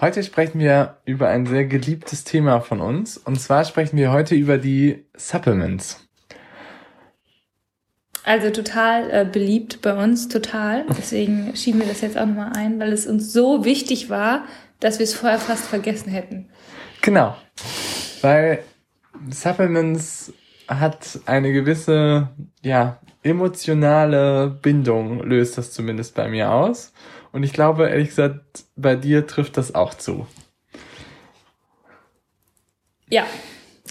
Heute sprechen wir über ein sehr geliebtes Thema von uns. Und zwar sprechen wir heute über die Supplements. Also total äh, beliebt bei uns, total. Deswegen schieben wir das jetzt auch nochmal ein, weil es uns so wichtig war, dass wir es vorher fast vergessen hätten. Genau. Weil Supplements hat eine gewisse, ja, emotionale Bindung, löst das zumindest bei mir aus. Und ich glaube, ehrlich gesagt, bei dir trifft das auch zu. Ja,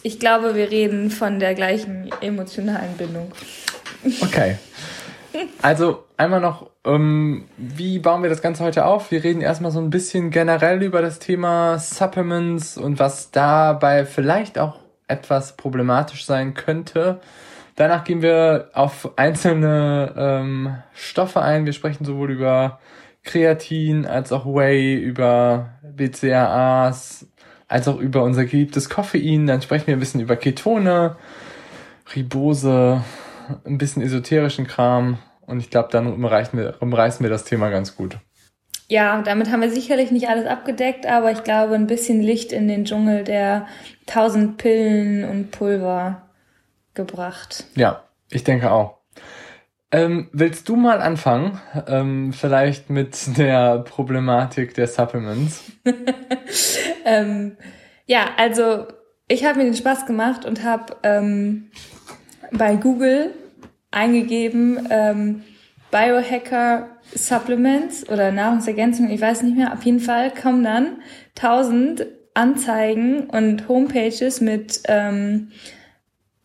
ich glaube, wir reden von der gleichen emotionalen Bindung. Okay. Also einmal noch, ähm, wie bauen wir das Ganze heute auf? Wir reden erstmal so ein bisschen generell über das Thema Supplements und was dabei vielleicht auch etwas problematisch sein könnte. Danach gehen wir auf einzelne ähm, Stoffe ein. Wir sprechen sowohl über Kreatin als auch Whey, über BCAAs, als auch über unser geliebtes Koffein. Dann sprechen wir ein bisschen über Ketone, Ribose, ein bisschen esoterischen Kram. Und ich glaube, dann umreißen wir, umreißen wir das Thema ganz gut. Ja, damit haben wir sicherlich nicht alles abgedeckt, aber ich glaube, ein bisschen Licht in den Dschungel der tausend Pillen und Pulver gebracht. Ja, ich denke auch. Ähm, willst du mal anfangen? Ähm, vielleicht mit der Problematik der Supplements? ähm, ja, also ich habe mir den Spaß gemacht und habe ähm, bei Google eingegeben ähm, Biohacker Supplements oder Nahrungsergänzungen, ich weiß nicht mehr. Auf jeden Fall kommen dann tausend Anzeigen und Homepages mit ähm,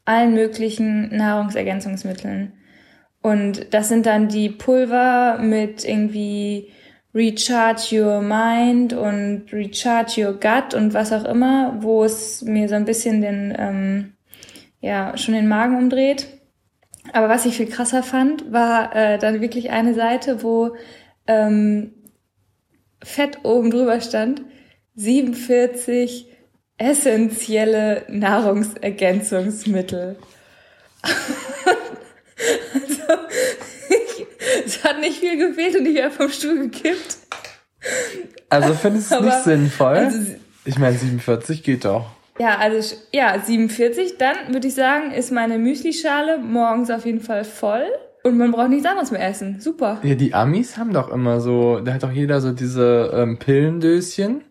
allen möglichen Nahrungsergänzungsmitteln. Und das sind dann die Pulver mit irgendwie Recharge Your Mind und Recharge Your Gut und was auch immer, wo es mir so ein bisschen den, ähm, ja, schon den Magen umdreht. Aber was ich viel krasser fand, war äh, dann wirklich eine Seite, wo ähm, fett oben drüber stand, 47 essentielle Nahrungsergänzungsmittel. es hat nicht viel gefehlt und ich wäre vom Stuhl gekippt. Also findest du es nicht sinnvoll? Also, ich meine, 47 geht doch. Ja, also ja, 47, dann würde ich sagen, ist meine Müslischale morgens auf jeden Fall voll. Und man braucht nichts anderes mehr essen. Super. Ja, die Amis haben doch immer so, da hat doch jeder so diese ähm, Pillendöschen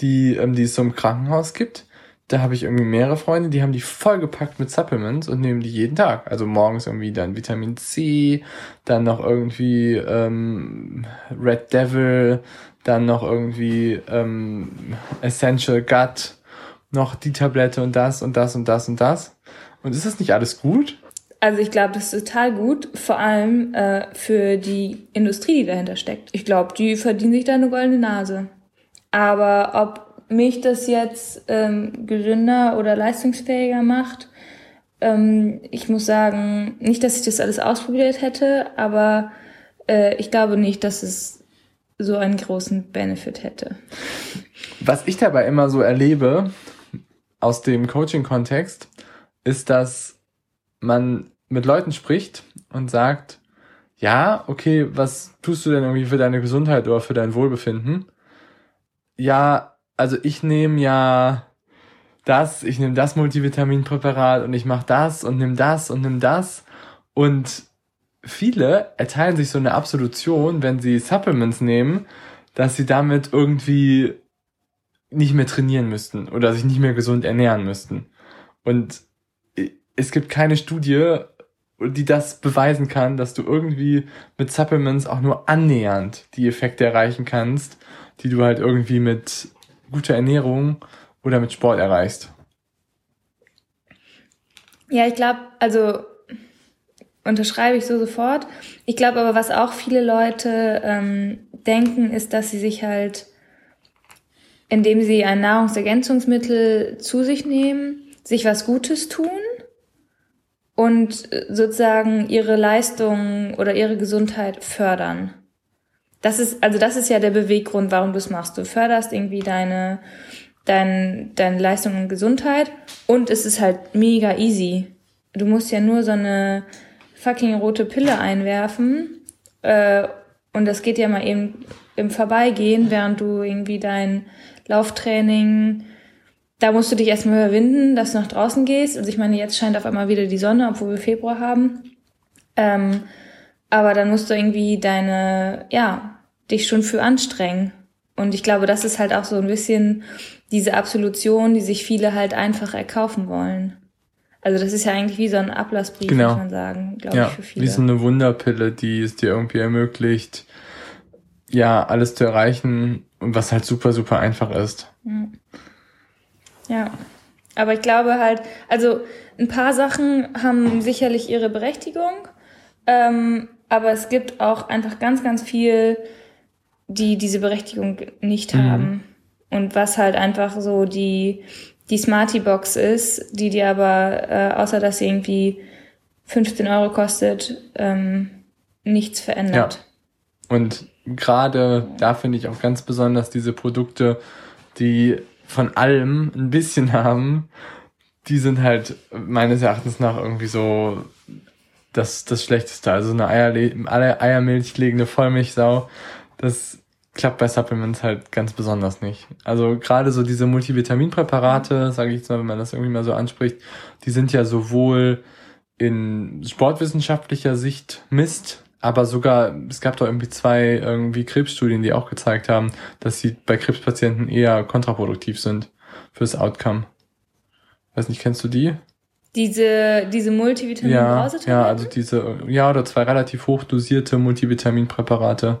die, ähm, die es so im Krankenhaus gibt. Da habe ich irgendwie mehrere Freunde, die haben die vollgepackt mit Supplements und nehmen die jeden Tag. Also morgens irgendwie dann Vitamin C, dann noch irgendwie ähm, Red Devil, dann noch irgendwie ähm, Essential Gut, noch die Tablette und das und das und das und das. Und ist das nicht alles gut? Also ich glaube, das ist total gut, vor allem äh, für die Industrie, die dahinter steckt. Ich glaube, die verdienen sich da eine goldene Nase. Aber ob mich das jetzt ähm, gesünder oder leistungsfähiger macht, ähm, ich muss sagen, nicht, dass ich das alles ausprobiert hätte, aber äh, ich glaube nicht, dass es so einen großen Benefit hätte. Was ich dabei immer so erlebe aus dem Coaching-Kontext, ist, dass man mit Leuten spricht und sagt, ja, okay, was tust du denn irgendwie für deine Gesundheit oder für dein Wohlbefinden? ja, also ich nehme ja das, ich nehme das Multivitaminpräparat und ich mache das und nimm das und nimm das. Und viele erteilen sich so eine Absolution, wenn sie Supplements nehmen, dass sie damit irgendwie nicht mehr trainieren müssten oder sich nicht mehr gesund ernähren müssten. Und es gibt keine Studie, die das beweisen kann, dass du irgendwie mit Supplements auch nur annähernd die Effekte erreichen kannst, die du halt irgendwie mit guter Ernährung oder mit Sport erreichst. Ja, ich glaube, also unterschreibe ich so sofort. Ich glaube aber, was auch viele Leute ähm, denken, ist, dass sie sich halt indem sie ein Nahrungsergänzungsmittel zu sich nehmen, sich was Gutes tun und äh, sozusagen ihre Leistung oder ihre Gesundheit fördern. Das ist, also das ist ja der Beweggrund, warum du es machst. Du förderst irgendwie deine, dein, deine Leistung und Gesundheit und es ist halt mega easy. Du musst ja nur so eine fucking rote Pille einwerfen äh, und das geht ja mal eben im Vorbeigehen, während du irgendwie dein Lauftraining, da musst du dich erstmal überwinden, dass du nach draußen gehst. Also ich meine, jetzt scheint auf einmal wieder die Sonne, obwohl wir Februar haben. Ähm, aber dann musst du irgendwie deine, ja, dich schon für anstrengen. Und ich glaube, das ist halt auch so ein bisschen diese Absolution, die sich viele halt einfach erkaufen wollen. Also das ist ja eigentlich wie so ein Ablassbrief, genau. muss man sagen, glaube ja, ich, für viele. Wie so eine Wunderpille, die es dir irgendwie ermöglicht, ja, alles zu erreichen und was halt super, super einfach ist. Ja. Aber ich glaube halt, also ein paar Sachen haben sicherlich ihre Berechtigung, ähm, aber es gibt auch einfach ganz, ganz viel, die diese Berechtigung nicht mhm. haben. Und was halt einfach so die, die Smarty Box ist, die dir aber, äh, außer dass sie irgendwie 15 Euro kostet, ähm, nichts verändert. Ja. Und gerade da finde ich auch ganz besonders diese Produkte, die von allem ein bisschen haben, die sind halt meines Erachtens nach irgendwie so das, das Schlechteste. Also eine Eierle Eiermilch legende Vollmilchsau, das klappt bei Supplements halt ganz besonders nicht. Also gerade so diese Multivitaminpräparate, sage ich jetzt mal, wenn man das irgendwie mal so anspricht, die sind ja sowohl in sportwissenschaftlicher Sicht Mist, aber sogar, es gab doch irgendwie zwei irgendwie Krebsstudien, die auch gezeigt haben, dass sie bei Krebspatienten eher kontraproduktiv sind fürs Outcome. Weiß nicht, kennst du die? Diese, diese multivitamin ja, ja, also diese, ja, oder zwei relativ hochdosierte Multivitaminpräparate,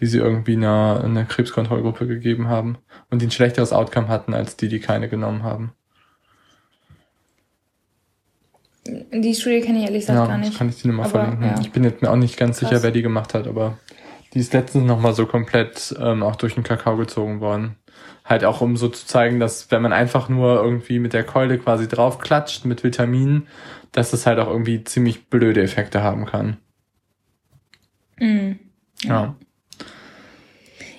die sie irgendwie einer, einer Krebskontrollgruppe gegeben haben und die ein schlechteres Outcome hatten als die, die keine genommen haben. Die Studie kenne ich ehrlich gesagt ja, gar nicht. kann ich dir nochmal verlinken. Ja. Ich bin jetzt mir auch nicht ganz Krass. sicher, wer die gemacht hat, aber die ist letztens nochmal so komplett ähm, auch durch den Kakao gezogen worden. Halt auch um so zu zeigen, dass wenn man einfach nur irgendwie mit der Keule quasi draufklatscht mit Vitaminen, dass das halt auch irgendwie ziemlich blöde Effekte haben kann. Mhm. Ja.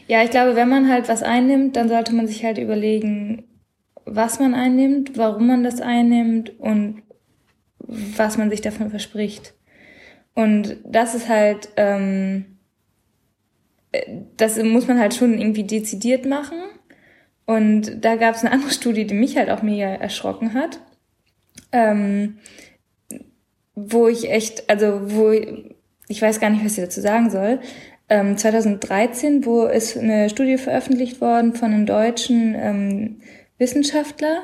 Ja, ich glaube, wenn man halt was einnimmt, dann sollte man sich halt überlegen, was man einnimmt, warum man das einnimmt und was man sich davon verspricht. Und das ist halt, ähm, das muss man halt schon irgendwie dezidiert machen. Und da gab es eine andere Studie, die mich halt auch mega erschrocken hat. Ähm, wo ich echt, also wo ich weiß gar nicht, was ich dazu sagen soll. Ähm, 2013, wo ist eine Studie veröffentlicht worden von einem deutschen ähm, Wissenschaftler,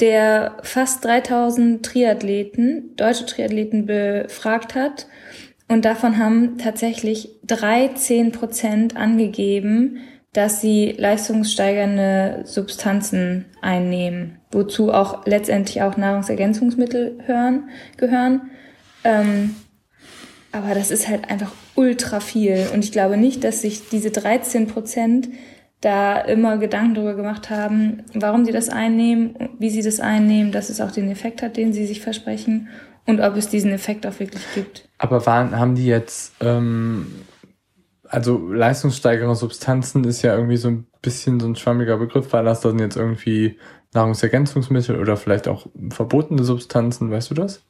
der fast 3000 Triathleten, deutsche Triathleten befragt hat. Und davon haben tatsächlich 13 Prozent angegeben, dass sie leistungssteigernde Substanzen einnehmen, wozu auch letztendlich auch Nahrungsergänzungsmittel hören, gehören. Ähm, aber das ist halt einfach ultra viel. Und ich glaube nicht, dass sich diese 13 Prozent da immer Gedanken darüber gemacht haben, warum sie das einnehmen, wie sie das einnehmen, dass es auch den Effekt hat, den sie sich versprechen und ob es diesen Effekt auch wirklich gibt. Aber waren, haben die jetzt, ähm, also leistungssteigere Substanzen ist ja irgendwie so ein bisschen so ein schwammiger Begriff, war das dann jetzt irgendwie Nahrungsergänzungsmittel oder vielleicht auch verbotene Substanzen, weißt du das?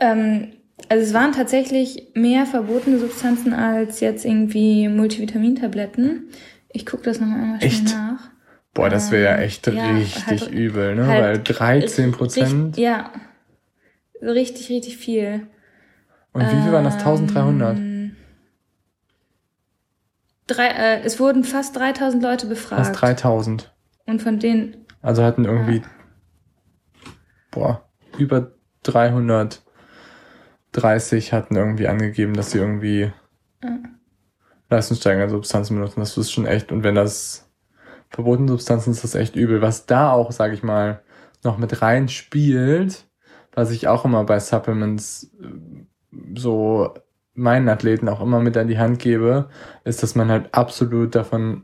Ähm, also es waren tatsächlich mehr verbotene Substanzen als jetzt irgendwie Multivitamintabletten. Ich gucke das nochmal einmal schnell echt? nach. Boah, das wäre ja ähm, echt ja, richtig halt, übel, ne? Halt Weil 13 Prozent. Ja. Richtig, richtig viel. Und wie viel waren das? 1300? Drei, äh, es wurden fast 3000 Leute befragt. Fast 3000. Und von denen. Also hatten irgendwie, ja. boah, über 300 30 hatten irgendwie angegeben, dass sie irgendwie mhm. leistungssteigernde Substanzen benutzen. Das ist schon echt, und wenn das verbotene Substanzen ist, das echt übel. Was da auch, sage ich mal, noch mit rein spielt, was ich auch immer bei Supplements äh, so meinen Athleten auch immer mit an die Hand gebe, ist, dass man halt absolut davon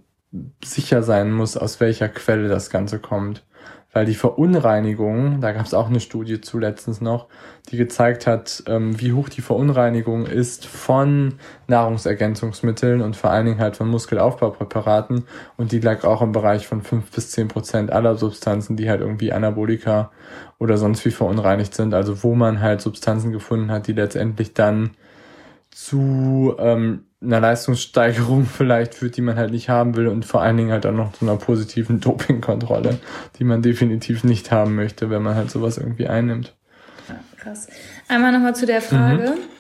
sicher sein muss, aus welcher Quelle das Ganze kommt. Weil die Verunreinigung, da gab es auch eine Studie zu letztens noch, die gezeigt hat, ähm, wie hoch die Verunreinigung ist von Nahrungsergänzungsmitteln und vor allen Dingen halt von Muskelaufbaupräparaten. Und die lag auch im Bereich von fünf bis zehn Prozent aller Substanzen, die halt irgendwie Anabolika oder sonst wie verunreinigt sind. Also wo man halt Substanzen gefunden hat, die letztendlich dann zu ähm, einer Leistungssteigerung vielleicht führt, die man halt nicht haben will und vor allen Dingen halt auch noch zu einer positiven Dopingkontrolle, die man definitiv nicht haben möchte, wenn man halt sowas irgendwie einnimmt. Krass. Einmal nochmal zu der Frage. Mhm.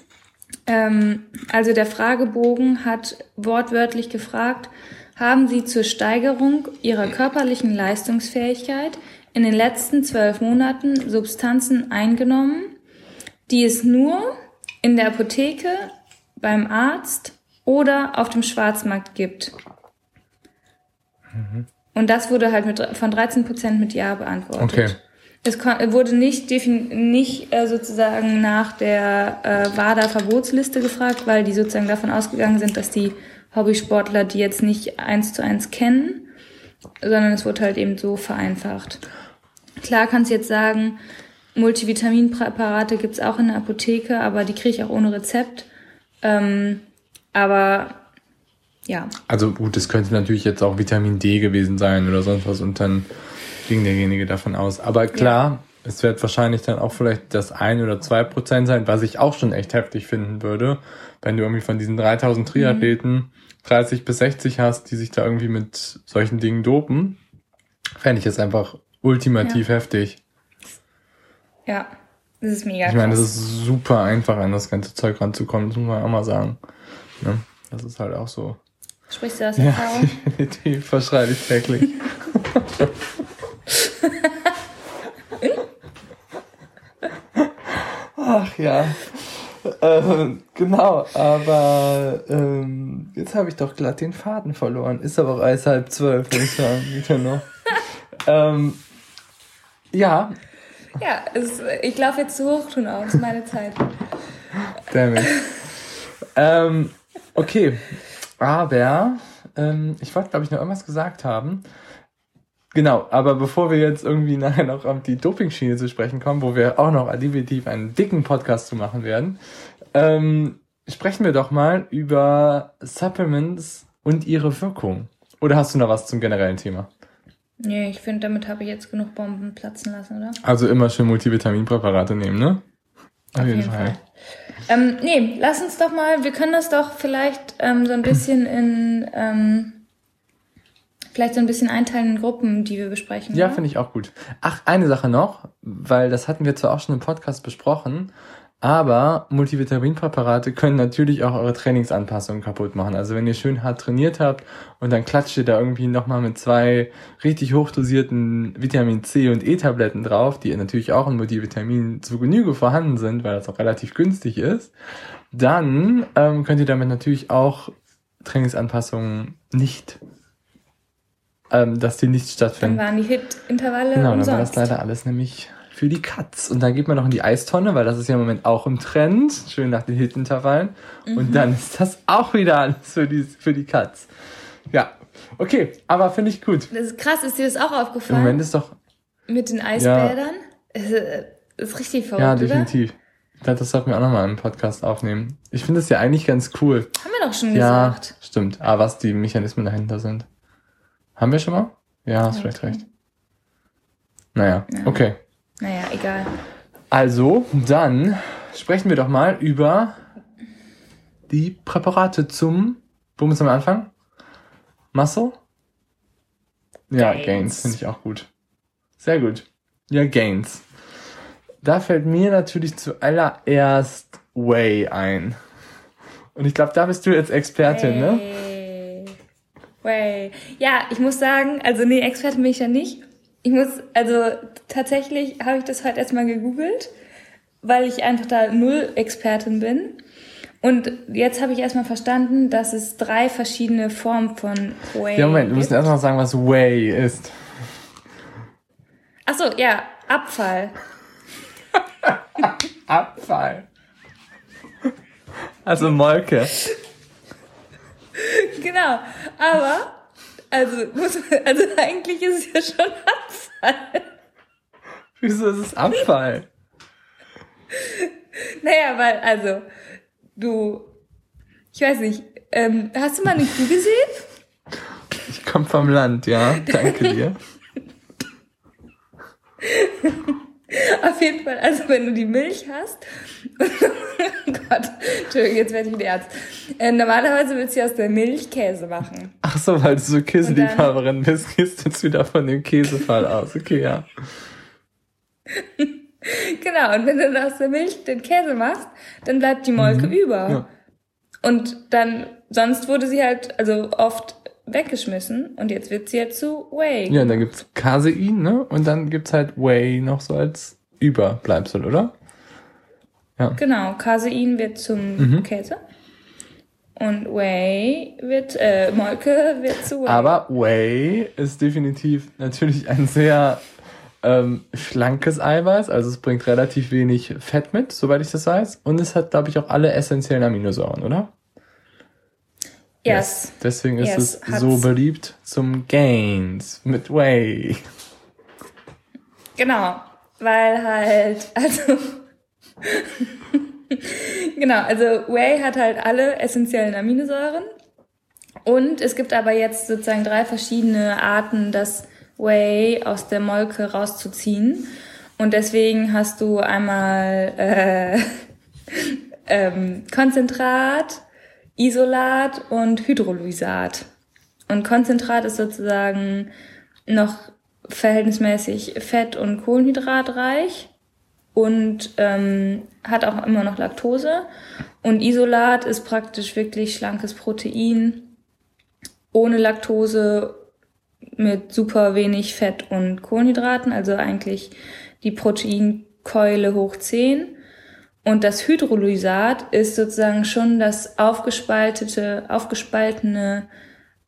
Ähm, also der Fragebogen hat wortwörtlich gefragt, haben Sie zur Steigerung Ihrer körperlichen Leistungsfähigkeit in den letzten zwölf Monaten Substanzen eingenommen, die es nur in der Apotheke, beim Arzt oder auf dem Schwarzmarkt gibt. Mhm. Und das wurde halt mit, von 13 Prozent mit Ja beantwortet. Okay. Es wurde nicht, nicht äh, sozusagen nach der äh, WADA-Verbotsliste gefragt, weil die sozusagen davon ausgegangen sind, dass die Hobbysportler die jetzt nicht eins zu eins kennen, sondern es wurde halt eben so vereinfacht. Klar kannst du jetzt sagen, Multivitaminpräparate gibt's auch in der Apotheke, aber die kriege ich auch ohne Rezept. Ähm, aber ja. Also gut, es könnte natürlich jetzt auch Vitamin D gewesen sein oder sonst was und dann ging derjenige davon aus. Aber klar, ja. es wird wahrscheinlich dann auch vielleicht das ein oder zwei Prozent sein, was ich auch schon echt heftig finden würde, wenn du irgendwie von diesen 3000 Triathleten mhm. 30 bis 60 hast, die sich da irgendwie mit solchen Dingen dopen, fände ich es einfach ultimativ ja. heftig. Ja, das ist mega Ich meine, es ist super einfach, an das ganze Zeug ranzukommen, das muss man auch mal sagen. Ne? Das ist halt auch so. Sprichst du aus Erfahrung? Ja, definitiv verschreibe ich täglich. Ach ja. Ähm, genau, aber ähm, jetzt habe ich doch glatt den Faden verloren. Ist aber auch erst halb zwölf, würde ich sagen, wieder noch. ähm, ja. Ja, es, ich laufe jetzt zu Hochtun aus, meine Zeit. Damn it. ähm, Okay, aber ähm, ich wollte, glaube ich, noch irgendwas gesagt haben. Genau, aber bevor wir jetzt irgendwie nachher noch auf die Dopingschiene zu sprechen kommen, wo wir auch noch definitiv einen dicken Podcast zu machen werden, ähm, sprechen wir doch mal über Supplements und ihre Wirkung. Oder hast du noch was zum generellen Thema? Nee, ich finde, damit habe ich jetzt genug Bomben platzen lassen, oder? Also immer schön Multivitaminpräparate nehmen, ne? Auf, Auf jeden, jeden Fall. Fall. Ähm, nee, lass uns doch mal, wir können das doch vielleicht ähm, so ein bisschen in, ähm, vielleicht so ein bisschen einteilen in Gruppen, die wir besprechen. Ja, finde ich auch gut. Ach, eine Sache noch, weil das hatten wir zwar auch schon im Podcast besprochen, aber Multivitaminpräparate können natürlich auch eure Trainingsanpassungen kaputt machen. Also wenn ihr schön hart trainiert habt und dann klatscht ihr da irgendwie nochmal mit zwei richtig hochdosierten Vitamin C und E-Tabletten drauf, die natürlich auch in Multivitamin zu Genüge vorhanden sind, weil das auch relativ günstig ist, dann ähm, könnt ihr damit natürlich auch Trainingsanpassungen nicht ähm, dass die nicht stattfinden. Dann waren die Hit-Intervalle Genau, dann war das leider alles nämlich für die Katz. Und dann geht man noch in die Eistonne, weil das ist ja im Moment auch im Trend. Schön nach den Hitintervallen. Mhm. Und dann ist das auch wieder alles für die, für die Katz. Ja. Okay, aber finde ich gut. Das ist krass, ist dir das auch aufgefallen? Im Moment ist doch. Mit den Eisbädern? Ja. Ist, ist richtig verrückt. Ja, definitiv. Oder? das sollten wir auch nochmal im Podcast aufnehmen. Ich finde das ja eigentlich ganz cool. Haben wir doch schon ja, gesagt. Stimmt. Aber was die Mechanismen dahinter sind. Haben wir schon mal? Ja, hast ja, vielleicht recht. Naja, ja. okay. Naja, egal. Also, dann sprechen wir doch mal über die Präparate zum, wo müssen wir anfangen? Muscle? Ja, Gains, Gains finde ich auch gut. Sehr gut. Ja, Gains. Da fällt mir natürlich zuallererst Way ein. Und ich glaube, da bist du jetzt Expertin, ne? Way. ne? Way. Ja, ich muss sagen, also nee, Expertin bin ich ja nicht. Ich muss, also tatsächlich habe ich das heute erstmal gegoogelt, weil ich einfach da null Expertin bin. Und jetzt habe ich erstmal verstanden, dass es drei verschiedene Formen von Whey Ja, Moment, wir müssen erstmal sagen, was Whey ist. Achso, ja, Abfall. Abfall. Also Molke. genau, aber Also, muss, also eigentlich ist es ja schon Abfall. Wieso ist es Abfall? Naja, weil, also, du, ich weiß nicht, ähm, hast du mal eine Kuh gesehen? Ich komme vom Land, ja. Danke dir. Auf jeden Fall, also wenn du die Milch hast, oh Gott, Entschuldigung, jetzt werde ich wieder Arzt. Äh, normalerweise willst du aus der Milch Käse machen. Ach so, weil du so Käseliebhaberin bist, gehst du jetzt wieder von dem Käsefall aus. Okay, ja. genau, und wenn du dann aus der Milch den Käse machst, dann bleibt die Molke mhm. über. Ja. Und dann, sonst wurde sie halt, also oft weggeschmissen und jetzt wird sie ja zu Whey. Ja, dann gibt's Casein, ne? Und dann gibt's halt Whey noch so als Überbleibsel, oder? Ja. Genau, Casein wird zum mhm. Käse. Und Whey wird, äh, Molke wird zu Whey. Aber Whey ist definitiv natürlich ein sehr ähm, schlankes Eiweiß, also es bringt relativ wenig Fett mit, soweit ich das weiß. Und es hat, glaube ich, auch alle essentiellen Aminosäuren, oder? Yes. Deswegen ist yes, es so beliebt zum Gains mit Whey. Genau, weil halt, also genau, also Whey hat halt alle essentiellen Aminosäuren und es gibt aber jetzt sozusagen drei verschiedene Arten, das Whey aus der Molke rauszuziehen und deswegen hast du einmal äh, ähm, Konzentrat, Isolat und Hydrolysat. Und Konzentrat ist sozusagen noch verhältnismäßig fett- und kohlenhydratreich und ähm, hat auch immer noch Laktose. Und Isolat ist praktisch wirklich schlankes Protein ohne Laktose mit super wenig Fett und Kohlenhydraten, also eigentlich die Proteinkeule hoch 10. Und das Hydrolysat ist sozusagen schon das aufgespaltete, aufgespaltene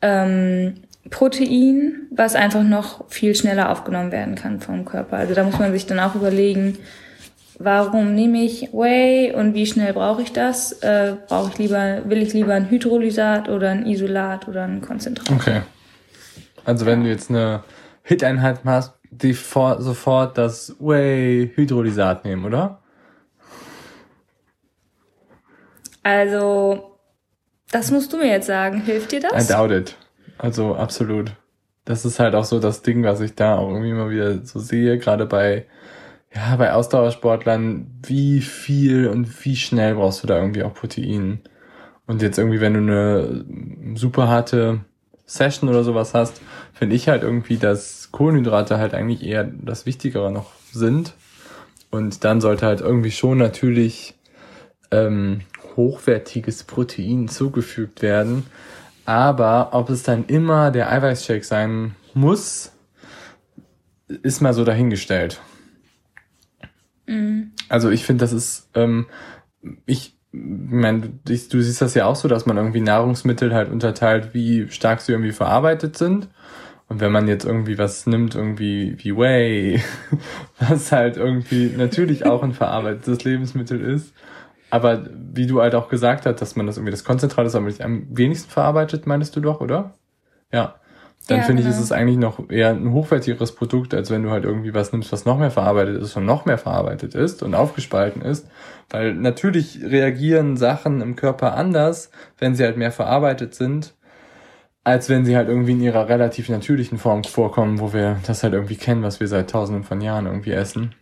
ähm, Protein, was einfach noch viel schneller aufgenommen werden kann vom Körper. Also da muss man sich dann auch überlegen, warum nehme ich Whey und wie schnell brauche ich das? Äh, brauche ich lieber, will ich lieber ein Hydrolysat oder ein Isolat oder ein Konzentrat? Okay. Also wenn du jetzt eine Hit-Einheit machst, die vor, sofort das Whey Hydrolysat nehmen, oder? Also, das musst du mir jetzt sagen. Hilft dir das? I doubt it. Also, absolut. Das ist halt auch so das Ding, was ich da auch irgendwie immer wieder so sehe, gerade bei, ja, bei Ausdauersportlern, wie viel und wie schnell brauchst du da irgendwie auch Protein. Und jetzt irgendwie, wenn du eine super harte Session oder sowas hast, finde ich halt irgendwie, dass Kohlenhydrate halt eigentlich eher das Wichtigere noch sind. Und dann sollte halt irgendwie schon natürlich ähm, hochwertiges Protein zugefügt werden. Aber ob es dann immer der Eiweißshake sein muss, ist mal so dahingestellt. Mhm. Also ich finde, das ist, ähm, ich meine, du, du siehst das ja auch so, dass man irgendwie Nahrungsmittel halt unterteilt, wie stark sie irgendwie verarbeitet sind. Und wenn man jetzt irgendwie was nimmt, irgendwie wie Whey, was halt irgendwie natürlich auch ein verarbeitetes Lebensmittel ist, aber wie du halt auch gesagt hast, dass man das irgendwie das Konzentrat ist am wenigsten verarbeitet, meinst du doch, oder? Ja. Dann ja, finde genau. ich, ist es eigentlich noch eher ein hochwertigeres Produkt, als wenn du halt irgendwie was nimmst, was noch mehr verarbeitet ist und noch mehr verarbeitet ist und aufgespalten ist. Weil natürlich reagieren Sachen im Körper anders, wenn sie halt mehr verarbeitet sind, als wenn sie halt irgendwie in ihrer relativ natürlichen Form vorkommen, wo wir das halt irgendwie kennen, was wir seit tausenden von Jahren irgendwie essen.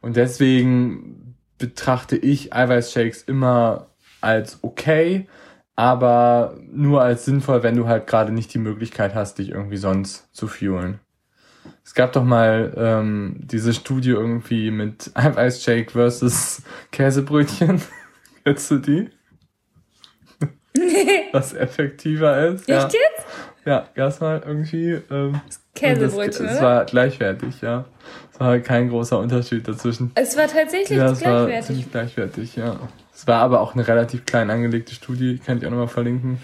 Und deswegen betrachte ich Eiweißshakes immer als okay, aber nur als sinnvoll, wenn du halt gerade nicht die Möglichkeit hast, dich irgendwie sonst zu fuelen. Es gab doch mal ähm, diese Studie irgendwie mit Eiweißshake versus Käsebrötchen. Kennst du die? Nee. Was effektiver ist. Echt ja. jetzt? Ja, erstmal irgendwie. Ähm, Käsebrötchen, Es war gleichwertig, ja. Es war kein großer Unterschied dazwischen. Es war tatsächlich ja, es gleichwertig. War ziemlich gleichwertig, ja. Es war aber auch eine relativ klein angelegte Studie, kann ich auch nochmal verlinken.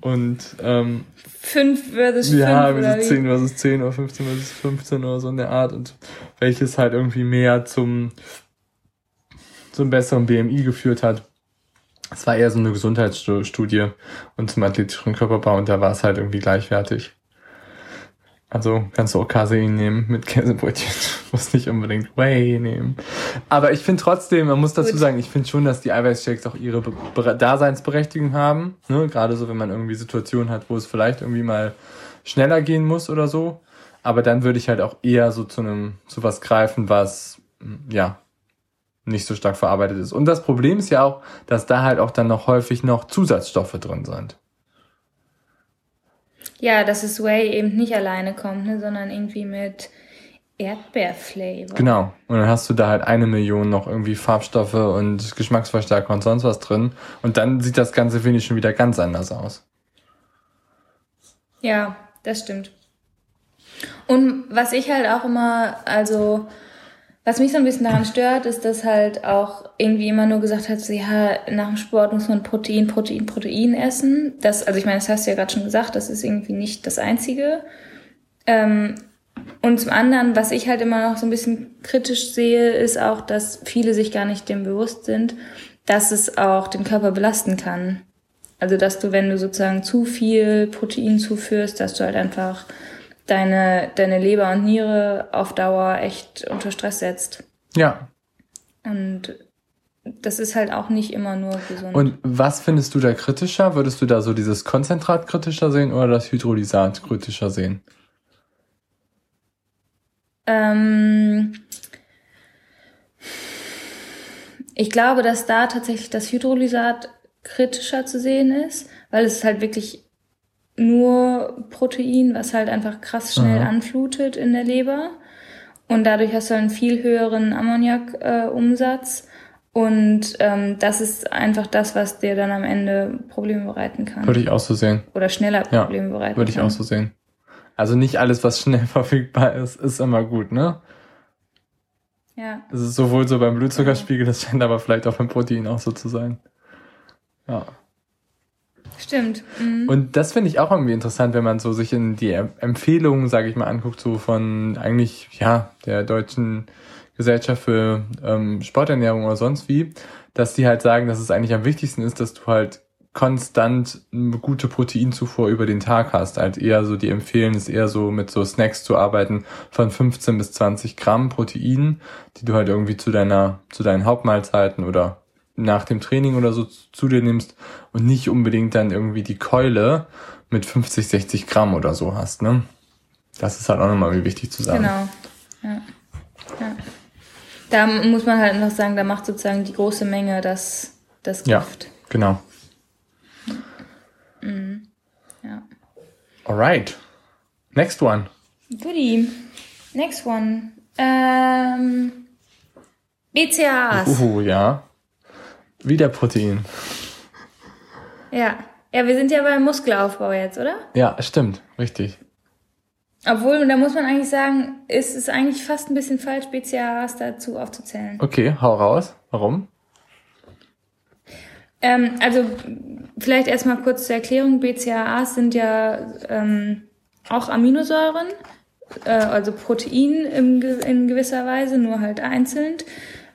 Und ähm, 5 versus 5 Ja, versus 10 versus 10 oder 15 versus 15 oder so in der Art. Und welches halt irgendwie mehr zum, zum besseren BMI geführt hat. Es war eher so eine Gesundheitsstudie und zum athletischen Körperbau und da war es halt irgendwie gleichwertig. Also kannst du auch Casein nehmen mit Käsebrötchen. Muss nicht unbedingt Whey nehmen. Aber ich finde trotzdem, man muss dazu Gut. sagen, ich finde schon, dass die Eiweißshakes auch ihre Be Be Daseinsberechtigung haben. Ne? Gerade so, wenn man irgendwie Situationen hat, wo es vielleicht irgendwie mal schneller gehen muss oder so. Aber dann würde ich halt auch eher so zu einem, zu was greifen, was, mm, ja, nicht so stark verarbeitet ist. Und das Problem ist ja auch, dass da halt auch dann noch häufig noch Zusatzstoffe drin sind. Ja, dass es Whey eben nicht alleine kommt, ne, sondern irgendwie mit Erdbeerflavor. Genau. Und dann hast du da halt eine Million noch irgendwie Farbstoffe und Geschmacksverstärker und sonst was drin. Und dann sieht das Ganze, finde ich, schon wieder ganz anders aus. Ja, das stimmt. Und was ich halt auch immer, also was mich so ein bisschen daran stört, ist, dass halt auch irgendwie immer nur gesagt hat, so, ja, nach dem Sport muss man Protein, Protein, Protein essen. Das, also ich meine, das hast du ja gerade schon gesagt, das ist irgendwie nicht das Einzige. Ähm, und zum anderen, was ich halt immer noch so ein bisschen kritisch sehe, ist auch, dass viele sich gar nicht dem bewusst sind, dass es auch den Körper belasten kann. Also, dass du, wenn du sozusagen zu viel Protein zuführst, dass du halt einfach deine, deine Leber und Niere auf Dauer echt unter Stress setzt. Ja. Und das ist halt auch nicht immer nur gesund. Und was findest du da kritischer? Würdest du da so dieses Konzentrat kritischer sehen oder das Hydrolysat kritischer sehen? Ähm, ich glaube, dass da tatsächlich das Hydrolysat kritischer zu sehen ist, weil es halt wirklich nur Protein, was halt einfach krass schnell Aha. anflutet in der Leber. Und dadurch hast du einen viel höheren Ammoniak-Umsatz. und ähm, das ist einfach das, was dir dann am Ende Probleme bereiten kann. Würde ich auch so sehen. Oder schneller Ja, Probleme bereiten Würde ich kann. auch so sehen. Also nicht alles, was schnell verfügbar ist, ist immer gut, ne? Ja. Das ist sowohl so beim Blutzuckerspiegel, das scheint aber vielleicht auch beim Protein auch so zu sein. Ja. Stimmt. Mhm. Und das finde ich auch irgendwie interessant, wenn man so sich in die Em- Empfehlungen, sage ich mal, anguckt, so von eigentlich, ja, der deutschen Gesellschaft für ähm, Sporternährung oder sonst wie, dass die halt sagen, dass es eigentlich am wichtigsten ist, dass du halt konstant eine gute Proteinzufuhr über den Tag hast. Halt eher so, die empfehlen es eher so mit so Snacks zu arbeiten von 15 bis 20 Gramm Protein, die du halt irgendwie zu deiner, zu deinen Hauptmahlzeiten oder nach dem Training oder so zu dir nimmst und nicht unbedingt dann irgendwie die Keule mit 50, 60 Gramm oder so hast, ne? Das ist halt auch nochmal wichtig zu sagen. Genau. Ja. ja. Da muss man halt noch sagen, da macht sozusagen die große Menge das, das Ja. Gift. Genau. Ja. Alright. Next one. Goodie. Next one. Ähm, BCAAs. Uhu, ja. Wieder Protein. Ja. Ja, wir sind ja beim Muskelaufbau jetzt, oder? Ja, stimmt. Richtig. Obwohl, da muss man eigentlich sagen, ist es eigentlich fast ein bisschen falsch, BCAAs dazu aufzuzählen. Okay, hau raus. Warum? Ähm, also vielleicht erstmal kurz zur Erklärung. BCAAs sind ja ähm, auch Aminosäuren, äh, also Protein im, in gewisser Weise, nur halt einzeln.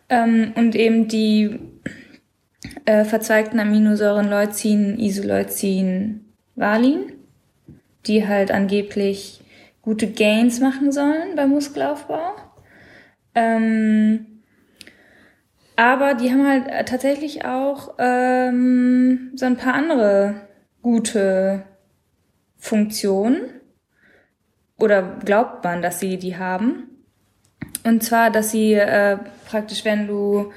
Ähm, und eben die äh, verzweigten Aminosäuren Leucin, Isoleucin, Valin, die halt angeblich gute Gains machen sollen beim Muskelaufbau. Ähm, aber die haben halt tatsächlich auch ähm, so ein paar andere gute Funktionen. Oder glaubt man, dass sie die haben. Und zwar, dass sie äh, praktisch, wenn du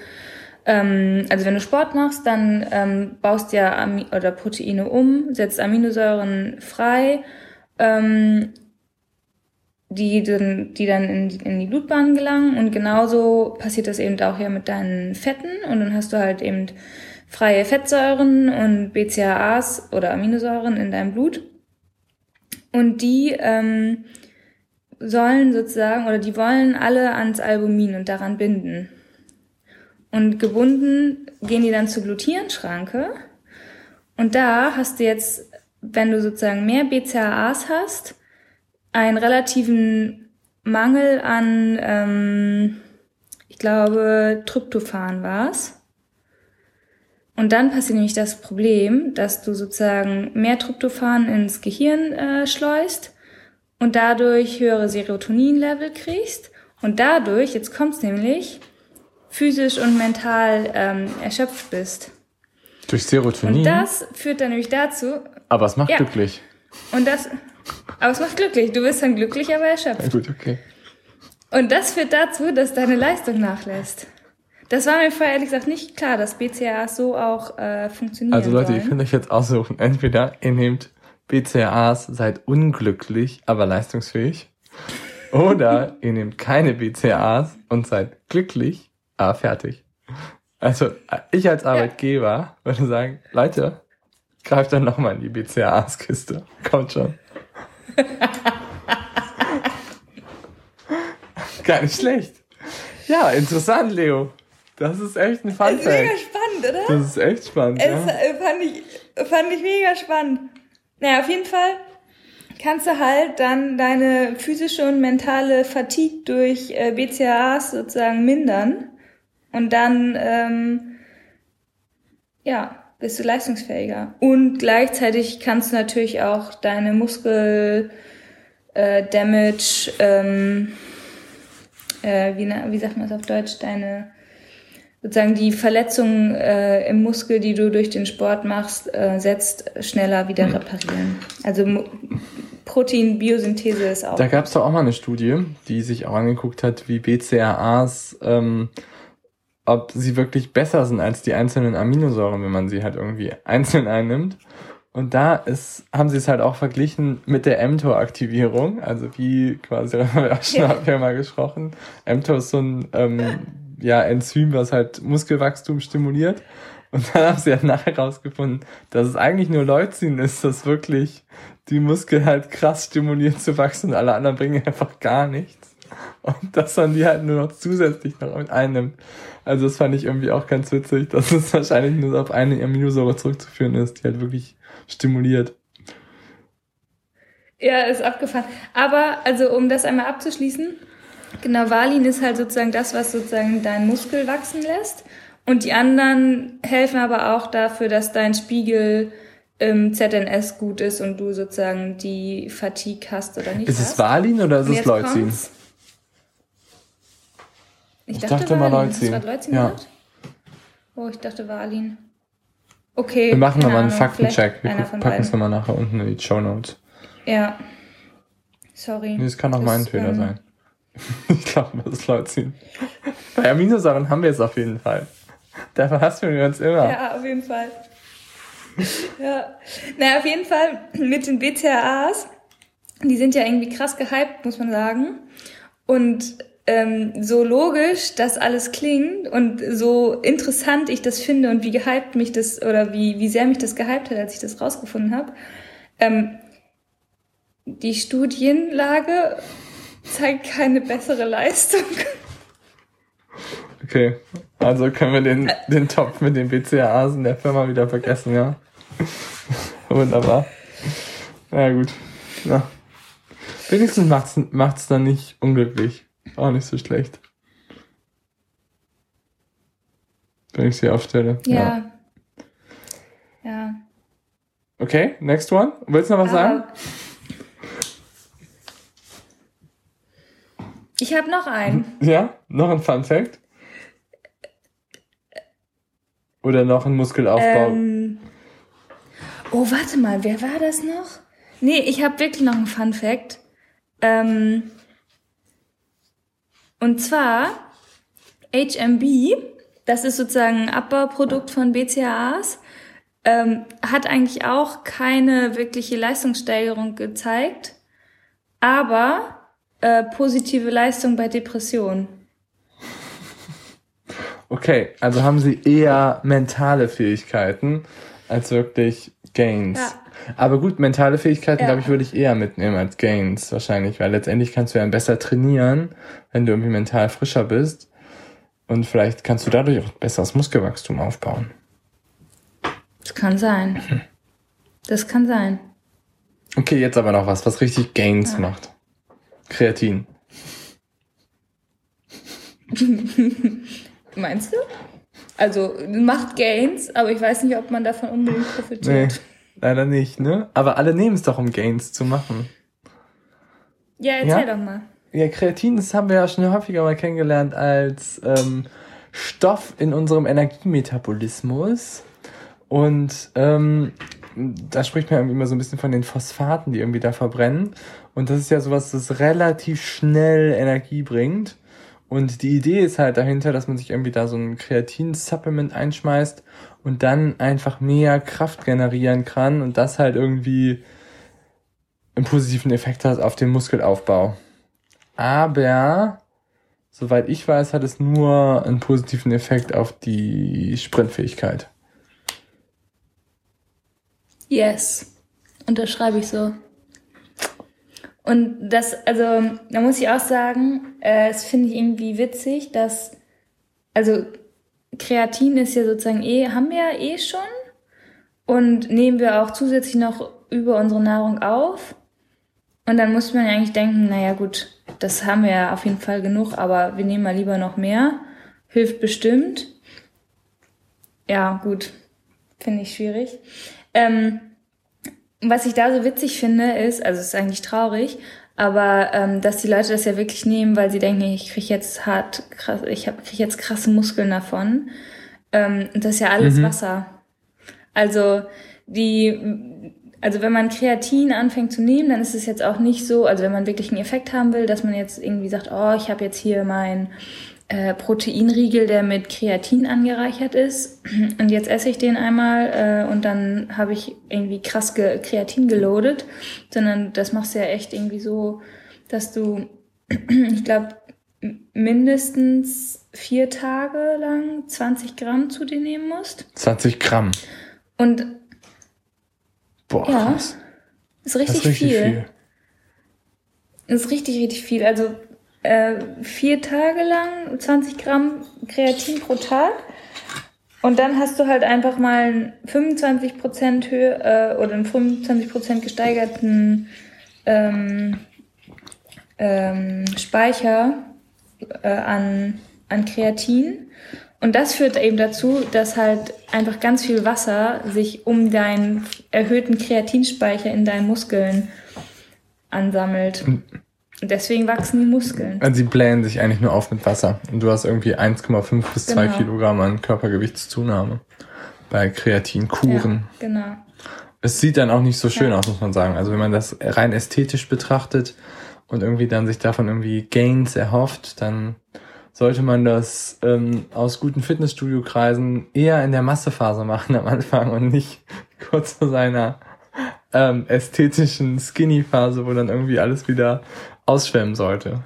ähm, also wenn du Sport machst, dann ähm, baust ja Ami oder Proteine um, setzt Aminosäuren frei, ähm, die, dann- die dann in, die- in die Blutbahn gelangen. Und genauso passiert das eben auch hier mit deinen Fetten. Und dann hast du halt eben freie Fettsäuren und BCAAs oder Aminosäuren in deinem Blut. Und die ähm, sollen sozusagen oder die wollen alle ans Albumin und daran binden. Und gebunden gehen die dann zur Glutienschranke. Und da hast du jetzt, wenn du sozusagen mehr BCAAs hast, einen relativen Mangel an, ähm, ich glaube, Tryptophan war's. Und dann passiert nämlich das Problem, dass du sozusagen mehr Tryptophan ins Gehirn äh, schleust und dadurch höhere Serotonin-Level kriegst und dadurch, jetzt kommt's nämlich, physisch und mental ähm, erschöpft bist. Durch Serotonin? Und das führt dann nämlich dazu. Aber es macht ja. glücklich. Und das, aber es macht glücklich. Du bist dann glücklich, aber erschöpft. Ja, gut, okay. Und das führt dazu, dass deine Leistung nachlässt. Das war mir vorher ehrlich gesagt nicht klar, dass BCAAs so auch äh, funktionieren. Also Leute, sollen. ihr könnt euch jetzt aussuchen. Entweder ihr nehmt BCAAs, seid unglücklich, aber leistungsfähig. Oder ihr nehmt keine BCAAs und seid glücklich, aber fertig. Also ich als Arbeitgeber ja. würde sagen, Leute, greift dann nochmal in die BCAAs-Kiste. Kommt schon. Gar nicht schlecht. Ja, interessant, Leo. Das ist echt ein Fun Das ist mega spannend, oder? Das ist echt spannend, es ja. Äh, fand ich, fand ich mega spannend. Naja, auf jeden Fall kannst du halt dann deine physische und mentale Fatigue durch äh, BCAAs sozusagen mindern. Und dann, ähm, ja, bist du leistungsfähiger. Und gleichzeitig kannst du natürlich auch deine Muskel äh, Damage, ähm, äh, wie, wie sagt man das auf Deutsch, deine sozusagen die Verletzungen äh, im Muskel, die du durch den Sport machst, äh, setzt, schneller wieder hm. reparieren. Also Proteinbiosynthese ist auch. Da gab es doch auch mal eine Studie, die sich auch angeguckt hat, wie BCAAs, ähm, ob sie wirklich besser sind als die einzelnen Aminosäuren, wenn man sie halt irgendwie einzeln einnimmt. Und da ist, haben sie es halt auch verglichen mit der mTOR-Aktivierung, also wie quasi, haben wir auch schon ja. mal gesprochen. mTOR ist so ein ähm, ja, Enzym, was halt Muskelwachstum stimuliert. Und dann haben sie halt nachher herausgefunden, dass es eigentlich nur Leucin ist, das wirklich die Muskel halt krass stimuliert zu wachsen und alle anderen bringen einfach gar nichts. Und dass man die halt nur noch zusätzlich noch mit einnimmt. Also das fand ich irgendwie auch ganz witzig, dass es wahrscheinlich nur auf eine Aminosäure zurückzuführen ist, die halt wirklich stimuliert. Ja, ist abgefahren. Aber, also um das einmal abzuschließen, Genau, Valin ist halt sozusagen das, was sozusagen deinen Muskel wachsen lässt. Und die anderen helfen aber auch dafür, dass dein Spiegel im ZNS gut ist und du sozusagen die Fatigue hast oder nicht. Ist hast. es Valin oder ist es Leucin? Ich, ich, dachte, dachte mal Leucin. Hast du Leucin ja. Gehört? Oh, ich dachte Valin. Okay. Wir machen nochmal einen Faktencheck. Wir packen es nochmal nachher unten in die Show Notes. Ja. Sorry. Nee, es kann auch mein Fehler ähm, sein. ich glaube, das ist Leucin. Bei Aminosäuren haben wir es auf jeden Fall. Da verhaspeln wir uns immer. Ja, auf jeden Fall. ja. Naja, auf jeden Fall mit den BCAAs, die sind ja irgendwie krass gehypt, muss man sagen. Und ähm, so logisch das alles klingt und so interessant ich das finde und wie gehypt mich das oder wie, wie sehr mich das gehypt hat, als ich das rausgefunden habe. Ähm, die Studienlage zeigt keine bessere Leistung. Okay, also können wir den, den Topf mit den BCAAs in der Firma wieder vergessen, ja? Wunderbar. Ja, gut. Ja. Wenigstens macht's, macht's dann nicht unglücklich. Auch nicht so schlecht. Wenn ich sie aufstelle. Ja. Ja. ja. Okay, next one. Willst du noch was Aber sagen? Ich habe noch einen. Ja, noch ein Fun Fact? Oder noch ein Muskelaufbau? Ähm, oh, warte mal, wer war das noch? Nee, ich habe wirklich noch einen Fun Fact. Ähm, und zwar HMB, das ist sozusagen ein Abbauprodukt von BCAAs, ähm, hat eigentlich auch keine wirkliche Leistungssteigerung gezeigt, aber äh, positive Leistung bei Depressionen. Okay, also haben sie eher mentale Fähigkeiten als wirklich Gains. Ja. Aber gut, mentale Fähigkeiten, ja. glaube ich, würde ich eher mitnehmen als Gains wahrscheinlich, weil letztendlich kannst du ja besser trainieren, wenn du irgendwie mental frischer bist. Und vielleicht kannst du dadurch auch besseres Muskelwachstum aufbauen. Das kann sein. Das kann sein. Okay, jetzt aber noch was, was richtig Gains ja. macht. Kreatin. Meinst du? Also macht Gains, aber ich weiß nicht, ob man davon unbedingt profitiert. Nee, leider nicht, ne? Aber alle nehmen es doch, um Gains zu machen. Ja, erzähl ja? doch mal. Ja, Kreatin, das haben wir ja schon häufiger mal kennengelernt als ähm, Stoff in unserem Energiemetabolismus. Und ähm, da spricht man immer so ein bisschen von den Phosphaten, die irgendwie da verbrennen. Und das ist ja sowas, das relativ schnell Energie bringt. Und die Idee ist halt dahinter, dass man sich irgendwie da so ein Kreatin-Supplement einschmeißt und dann einfach mehr Kraft generieren kann und das halt irgendwie einen positiven Effekt hat auf den Muskelaufbau. Aber, soweit ich weiß, hat es nur einen positiven Effekt auf die Sprintfähigkeit. Yes. Unterschreibe ich so. Und das, also, da muss ich auch sagen, äh, das finde ich irgendwie witzig, dass, also, Kreatin ist ja sozusagen eh, haben wir ja eh schon und nehmen wir auch zusätzlich noch über unsere Nahrung auf. Und dann muss man ja eigentlich denken, naja gut, das haben wir ja auf jeden Fall genug, aber wir nehmen mal lieber noch mehr. Hilft bestimmt. Ja, gut. Finde ich schwierig. Ähm, was ich da so witzig finde, ist, also es ist eigentlich traurig, aber ähm, dass die Leute das ja wirklich nehmen, weil sie denken, ich kriege jetzt hart, krass, ich kriege jetzt krasse Muskeln davon. Ähm, das ist ja alles mhm. Wasser. Also die, also wenn man Kreatin anfängt zu nehmen, dann ist es jetzt auch nicht so, also wenn man wirklich einen Effekt haben will, dass man jetzt irgendwie sagt, oh, ich habe jetzt hier mein äh, Proteinriegel, der mit Kreatin angereichert ist. Und jetzt esse ich den einmal äh, und dann habe ich irgendwie krass ge Kreatin geloadet. Sondern das machst du ja echt irgendwie so, dass du, ich glaube, mindestens vier Tage lang 20 Gramm zu dir nehmen musst. 20 Gramm. Und Boah, ja, krass. Ist richtig, ist richtig viel. viel. Ist richtig, richtig viel. Also äh, vier Tage lang 20 Gramm Kreatin pro Tag. Und dann hast du halt einfach mal einen 25 Prozent Höhe äh, oder einen 25 Prozent gesteigerten ähm, ähm, Speicher äh, an, an Kreatin. Und das führt eben dazu, dass halt einfach ganz viel Wasser sich um deinen erhöhten Kreatinspeicher in deinen Muskeln ansammelt. Und deswegen wachsen die Muskeln. Also sie blähen sich eigentlich nur auf mit Wasser. Und du hast irgendwie 1,5 bis genau. 2 Kilogramm an Körpergewichtszunahme bei Kreatinkuren. Ja, genau. Es sieht dann auch nicht so schön ja. aus, muss man sagen. Also wenn man das rein ästhetisch betrachtet und irgendwie dann sich davon irgendwie Gains erhofft, dann sollte man das ähm, aus guten Fitnessstudio-Kreisen eher in der Massephase machen am Anfang und nicht kurz vor seiner ähm, ästhetischen Skinny-Phase, wo dann irgendwie alles wieder ausschwemmen sollte.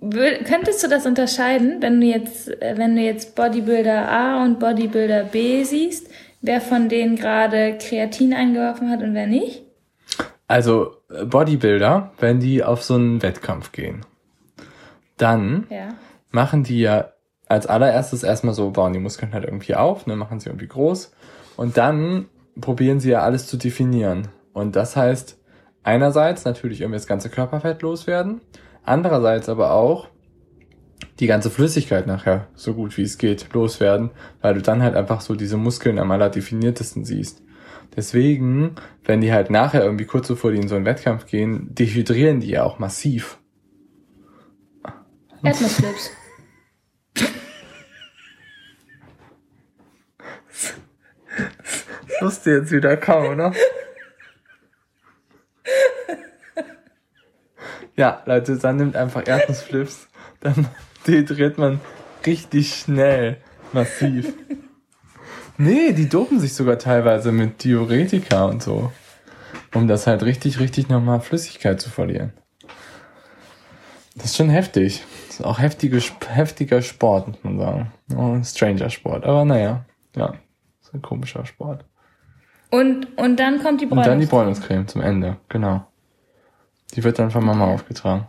Könntest du das unterscheiden, wenn du jetzt, äh, wenn du jetzt Bodybuilder A und Bodybuilder B siehst, wer von denen gerade Kreatin eingeworfen hat und wer nicht? Also äh, Bodybuilder, wenn die auf so einen Wettkampf gehen, dann ja. machen die ja als allererstes erstmal so, bauen die Muskeln halt irgendwie auf, ne, machen sie irgendwie groß und dann probieren sie ja alles zu definieren. Und das heißt, einerseits natürlich irgendwie das ganze Körperfett loswerden, andererseits aber auch die ganze Flüssigkeit nachher so gut wie es geht loswerden, weil du dann halt einfach so diese Muskeln am allerdefiniertesten siehst. Deswegen, wenn die halt nachher irgendwie kurz bevor die in so einen Wettkampf gehen, dehydrieren die ja auch massiv. Erdnussflips. Das wusste jetzt wieder kaum, oder? Ja, Leute, dann nimmt einfach Erdnussflips, dann dehydriert man richtig schnell, massiv. Nee, die dopen sich sogar teilweise mit Diuretika und so, um das halt richtig, richtig nochmal Flüssigkeit zu verlieren. Das ist schon heftig. Das ist auch heftige, heftiger Sport, muss man sagen. Oh, ein stranger Sport. Aber naja, ja, ist ein komischer Sport. Und, und dann kommt die Bräunungscreme. Und dann die Bräunungscreme zum Ende, genau. Die wird dann von Mama aufgetragen.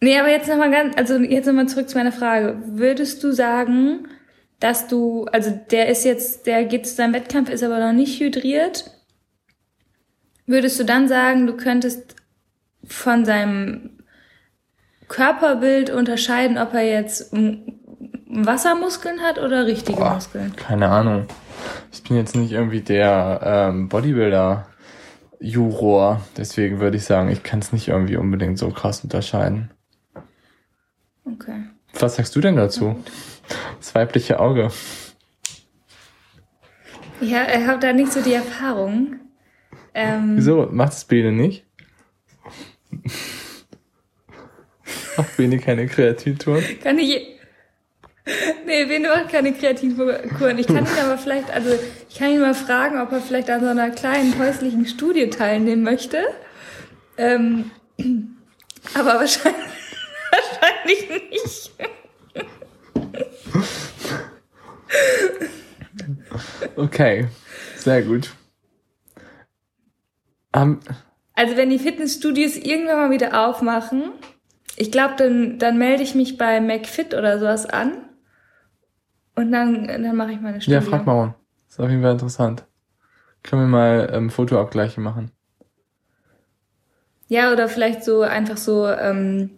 Nee, aber jetzt nochmal ganz, also jetzt nochmal zurück zu meiner Frage. Würdest du sagen, dass du, also der ist jetzt, der geht zu seinem Wettkampf, ist aber noch nicht hydriert. Würdest du dann sagen, du könntest von seinem Körperbild unterscheiden, ob er jetzt Wassermuskeln hat oder richtige Boah, Muskeln? Keine Ahnung. Ich bin jetzt nicht irgendwie der ähm, Bodybuilder Juror. Deswegen würde ich sagen, ich kann es nicht irgendwie unbedingt so krass unterscheiden. Okay. Was sagst du denn dazu? Das weibliche Auge. Ja, ich habe da nicht so die Erfahrung. Ähm, Wieso? Macht es Bene nicht? Macht Bene keine Kreativtouren? Kann ich. Nee, Bene macht keine Kreativkuren. Ich kann ihn aber vielleicht, also ich kann ihn mal fragen, ob er vielleicht an so einer kleinen häuslichen Studie teilnehmen möchte. Ähm, aber wahrscheinlich, wahrscheinlich nicht. Okay, sehr gut. Ähm, Also wenn die Fitnessstudios irgendwann mal wieder aufmachen, ich glaube, dann, dann melde ich mich bei McFit oder sowas an. Und dann, dann mache ich meine Studie. ja, frag mal. mal. Ist auf jeden Fall interessant. Können wir mal ähm, Fotoabgleiche machen. Ja, oder vielleicht so einfach so ähm,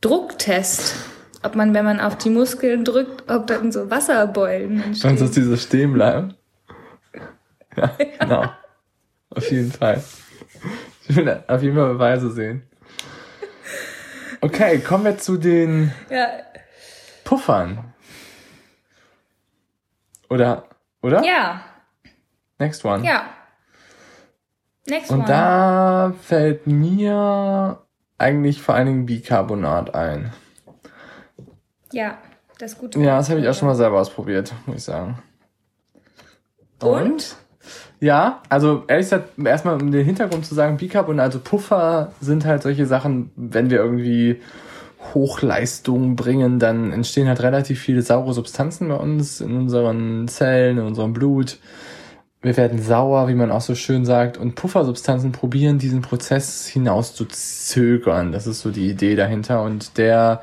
Drucktest. Ob man, wenn man auf die Muskeln drückt, ob dann so Wasserbeulen Sonst entstehen. dass diese stehen bleiben. Ja, genau. Auf jeden Fall. Ich will auf jeden Fall Beweise sehen. Okay, kommen wir zu den Ja, Puffern. Oder, oder? ja, Next one. ja. Next Und one. da fällt mir eigentlich vor allen Dingen Bicarbonat ein. ja, das gute Ja, das habe ich auch schon mal selber ausprobiert, muss ich sagen. Und? Ja, also ehrlich gesagt, erstmal um den Hintergrund zu sagen, Bicarbonat, also Puffer sind halt solche Sachen, wenn wir irgendwie Hochleistung bringen, dann entstehen halt relativ viele saure Substanzen bei uns in unseren Zellen, in unserem Blut. Wir werden sauer, wie man auch so schön sagt, und Puffersubstanzen probieren, diesen Prozess hinaus zu zögern. Das ist so die Idee dahinter. Und der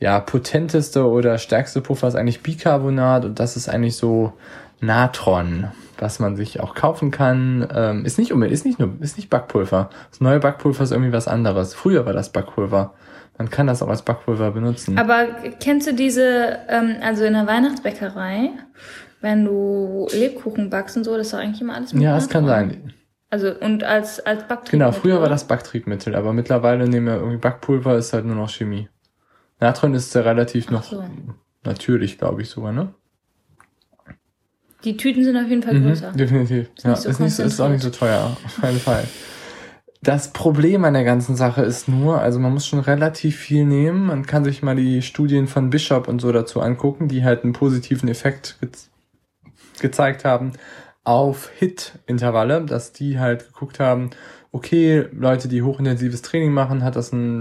ja, potenteste oder stärkste Puffer ist eigentlich Bicarbonat und das ist eigentlich so Natron, was man sich auch kaufen kann. Ähm, ist nicht unbedingt, ist nicht nur, ist nicht Backpulver. Das neue Backpulver ist irgendwie was anderes. Früher war das Backpulver. Man kann das auch als Backpulver benutzen. Aber kennst du diese, ähm, also in der Weihnachtsbäckerei, wenn du Lebkuchen backst und so, das ist doch eigentlich immer alles mit ja, es kann sein. Also und als als Backtrieb. Genau, früher war das Backtriebmittel, aber mittlerweile nehmen wir irgendwie Backpulver, ist halt nur noch Chemie. Natron ist ja relativ Ach noch so. natürlich, glaube ich sogar, ne? Die Tüten sind auf jeden Fall Mhm, größer. definitiv. Ist ja, so ist, nicht, so- ist auch nicht so teuer, auf keinen Fall. Das Problem an der ganzen Sache ist nur, also man muss schon relativ viel nehmen. Man kann sich mal die Studien von Bishop und so dazu angucken, die halt einen positiven Effekt ge gezeigt haben auf HIT-Intervalle, dass die halt geguckt haben, okay, Leute, die hochintensives Training machen, hat das einen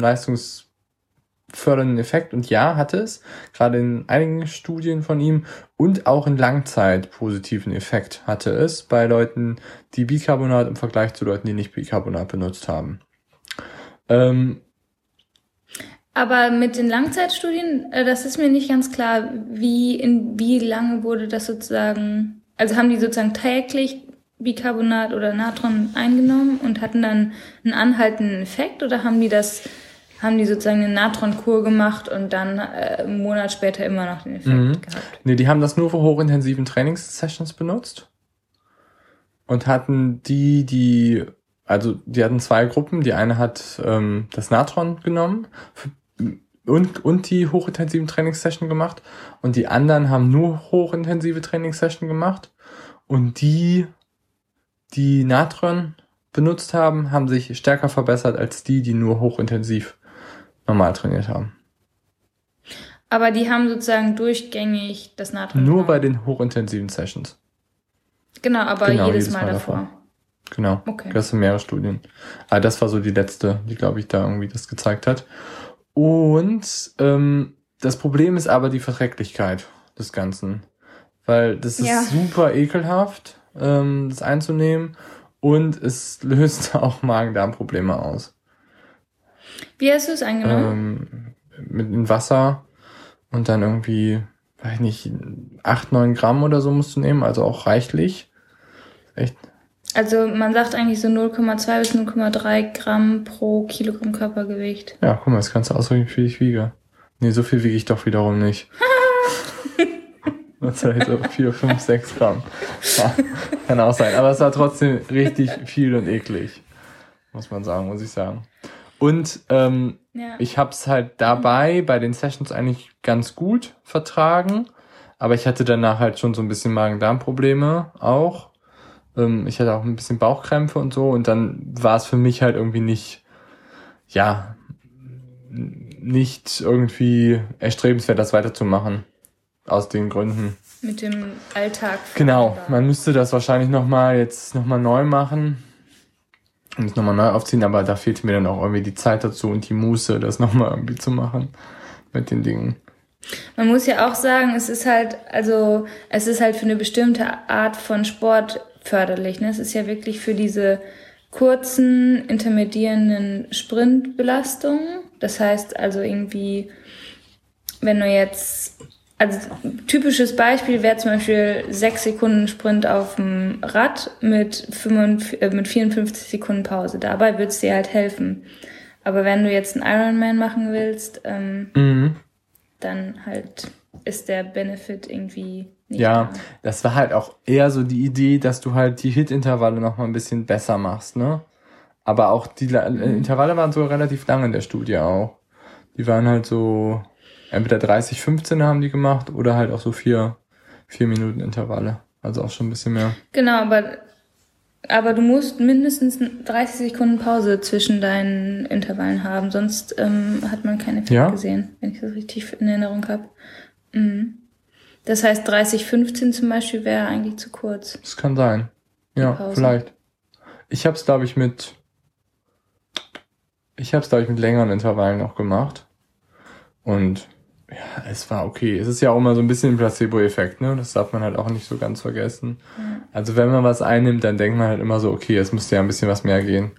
leistungsfördernden Effekt. Und ja, hatte es, gerade in einigen Studien von ihm. Und auch in Langzeit positiven Effekt hatte es bei Leuten, die Bicarbonat im Vergleich zu Leuten, die nicht Bicarbonat benutzt haben. Ähm, Aber mit den Langzeitstudien, äh, das ist mir nicht ganz klar, wie in wie lange wurde das sozusagen, also haben die sozusagen täglich Bicarbonat oder Natron eingenommen und hatten dann einen anhaltenden Effekt oder haben die das, haben die sozusagen eine Natronkur gemacht und dann äh, einen Monat später immer noch den Effekt Mhm. gehabt? Nee, die haben das nur für hochintensiven Trainingssessions benutzt. Und hatten die, die, also die hatten zwei Gruppen. Die eine hat ähm, das Natron genommen für, und, und die hochintensiven Trainingssession gemacht. Und die anderen haben nur hochintensive Trainingssession gemacht. Und die, die Natron benutzt haben, haben sich stärker verbessert als die, die nur hochintensiv normal trainiert haben. Aber die haben sozusagen durchgängig das Natron Nur bei den hochintensiven Sessions. Genau, aber Genau, jedes, jedes Mal, Mal davor. davor. Genau. Okay. Das sind mehrere Studien. Aber das war so die letzte, die, glaube ich, da irgendwie das gezeigt hat. Und ähm, das Problem ist aber die Verträglichkeit des Ganzen. Weil das ist Ja. super ekelhaft, ähm, das einzunehmen. Und es löst auch Magen-Darm-Probleme aus. Wie hast du es eingenommen? Ähm, mit in Wasser und dann irgendwie, weiß nicht, acht neun Gramm oder so musst du nehmen, also auch reichlich. Echt Also man sagt eigentlich so 0,2 bis 0,3 Gramm pro Kilogramm Körpergewicht. Ja, guck mal, das kannst du ausrechnen, wie viel ich wiege. Nee, so viel wiege ich doch wiederum nicht. Das heißt so 4, 5, 6 Gramm. Ja, kann auch sein. Aber es war trotzdem richtig viel und eklig. muss man sagen, muss ich sagen. Und ähm, Ja. ich habe es halt dabei bei den Sessions eigentlich ganz gut vertragen, aber ich hatte danach halt schon so ein bisschen Magen-Darm-Probleme auch. Ähm, ich hatte auch ein bisschen Bauchkrämpfe und so und dann war es für mich halt irgendwie nicht, ja, nicht irgendwie erstrebenswert, das weiterzumachen. Aus den Gründen. Mit dem Alltag. Genau, man müsste das wahrscheinlich nochmal jetzt nochmal neu machen es nochmal neu aufziehen, aber da fehlt mir dann auch irgendwie die Zeit dazu und die Muße, das nochmal irgendwie zu machen mit den Dingen. Man muss ja auch sagen, es ist halt, also es ist halt für eine bestimmte Art von Sport förderlich. Ne? Es ist ja wirklich für diese kurzen, intermedierenden Sprintbelastungen. Das heißt also irgendwie, wenn du jetzt, also typisches Beispiel wäre zum Beispiel sechs Sekunden Sprint auf dem Rad mit, 55, äh, mit 54 Sekunden Pause. Dabei würde es dir halt helfen. Aber wenn du jetzt einen Ironman machen willst, ähm, Mhm. dann halt ist der Benefit irgendwie nicht Ja, da. das war halt auch eher so die Idee, dass du halt die Hit-Intervalle nochmal ein bisschen besser machst, ne? Aber auch die äh, Intervalle waren so relativ lang in der Studie auch. Die waren halt so, entweder 30, 15 haben die gemacht oder halt auch so vier, vier Minuten Intervalle. Also auch schon ein bisschen mehr. Genau, aber, aber du musst mindestens 30 Sekunden Pause zwischen deinen Intervallen haben, sonst ähm, hat man keinen Effekt Ja? gesehen, wenn ich das richtig in Erinnerung habe. Mhm. Das heißt, 30, 15 zum Beispiel wäre eigentlich zu kurz. Das kann sein. Ja, Pause. vielleicht. Ich hab's, glaube ich, mit, ich hab's, glaube ich, mit längeren Intervallen noch gemacht. Und ja, es war okay. Es ist ja auch immer so ein bisschen ein Placebo-Effekt, ne? Das darf man halt auch nicht so ganz vergessen. Also wenn man was einnimmt, dann denkt man halt immer so, okay, es müsste ja ein bisschen was mehr gehen.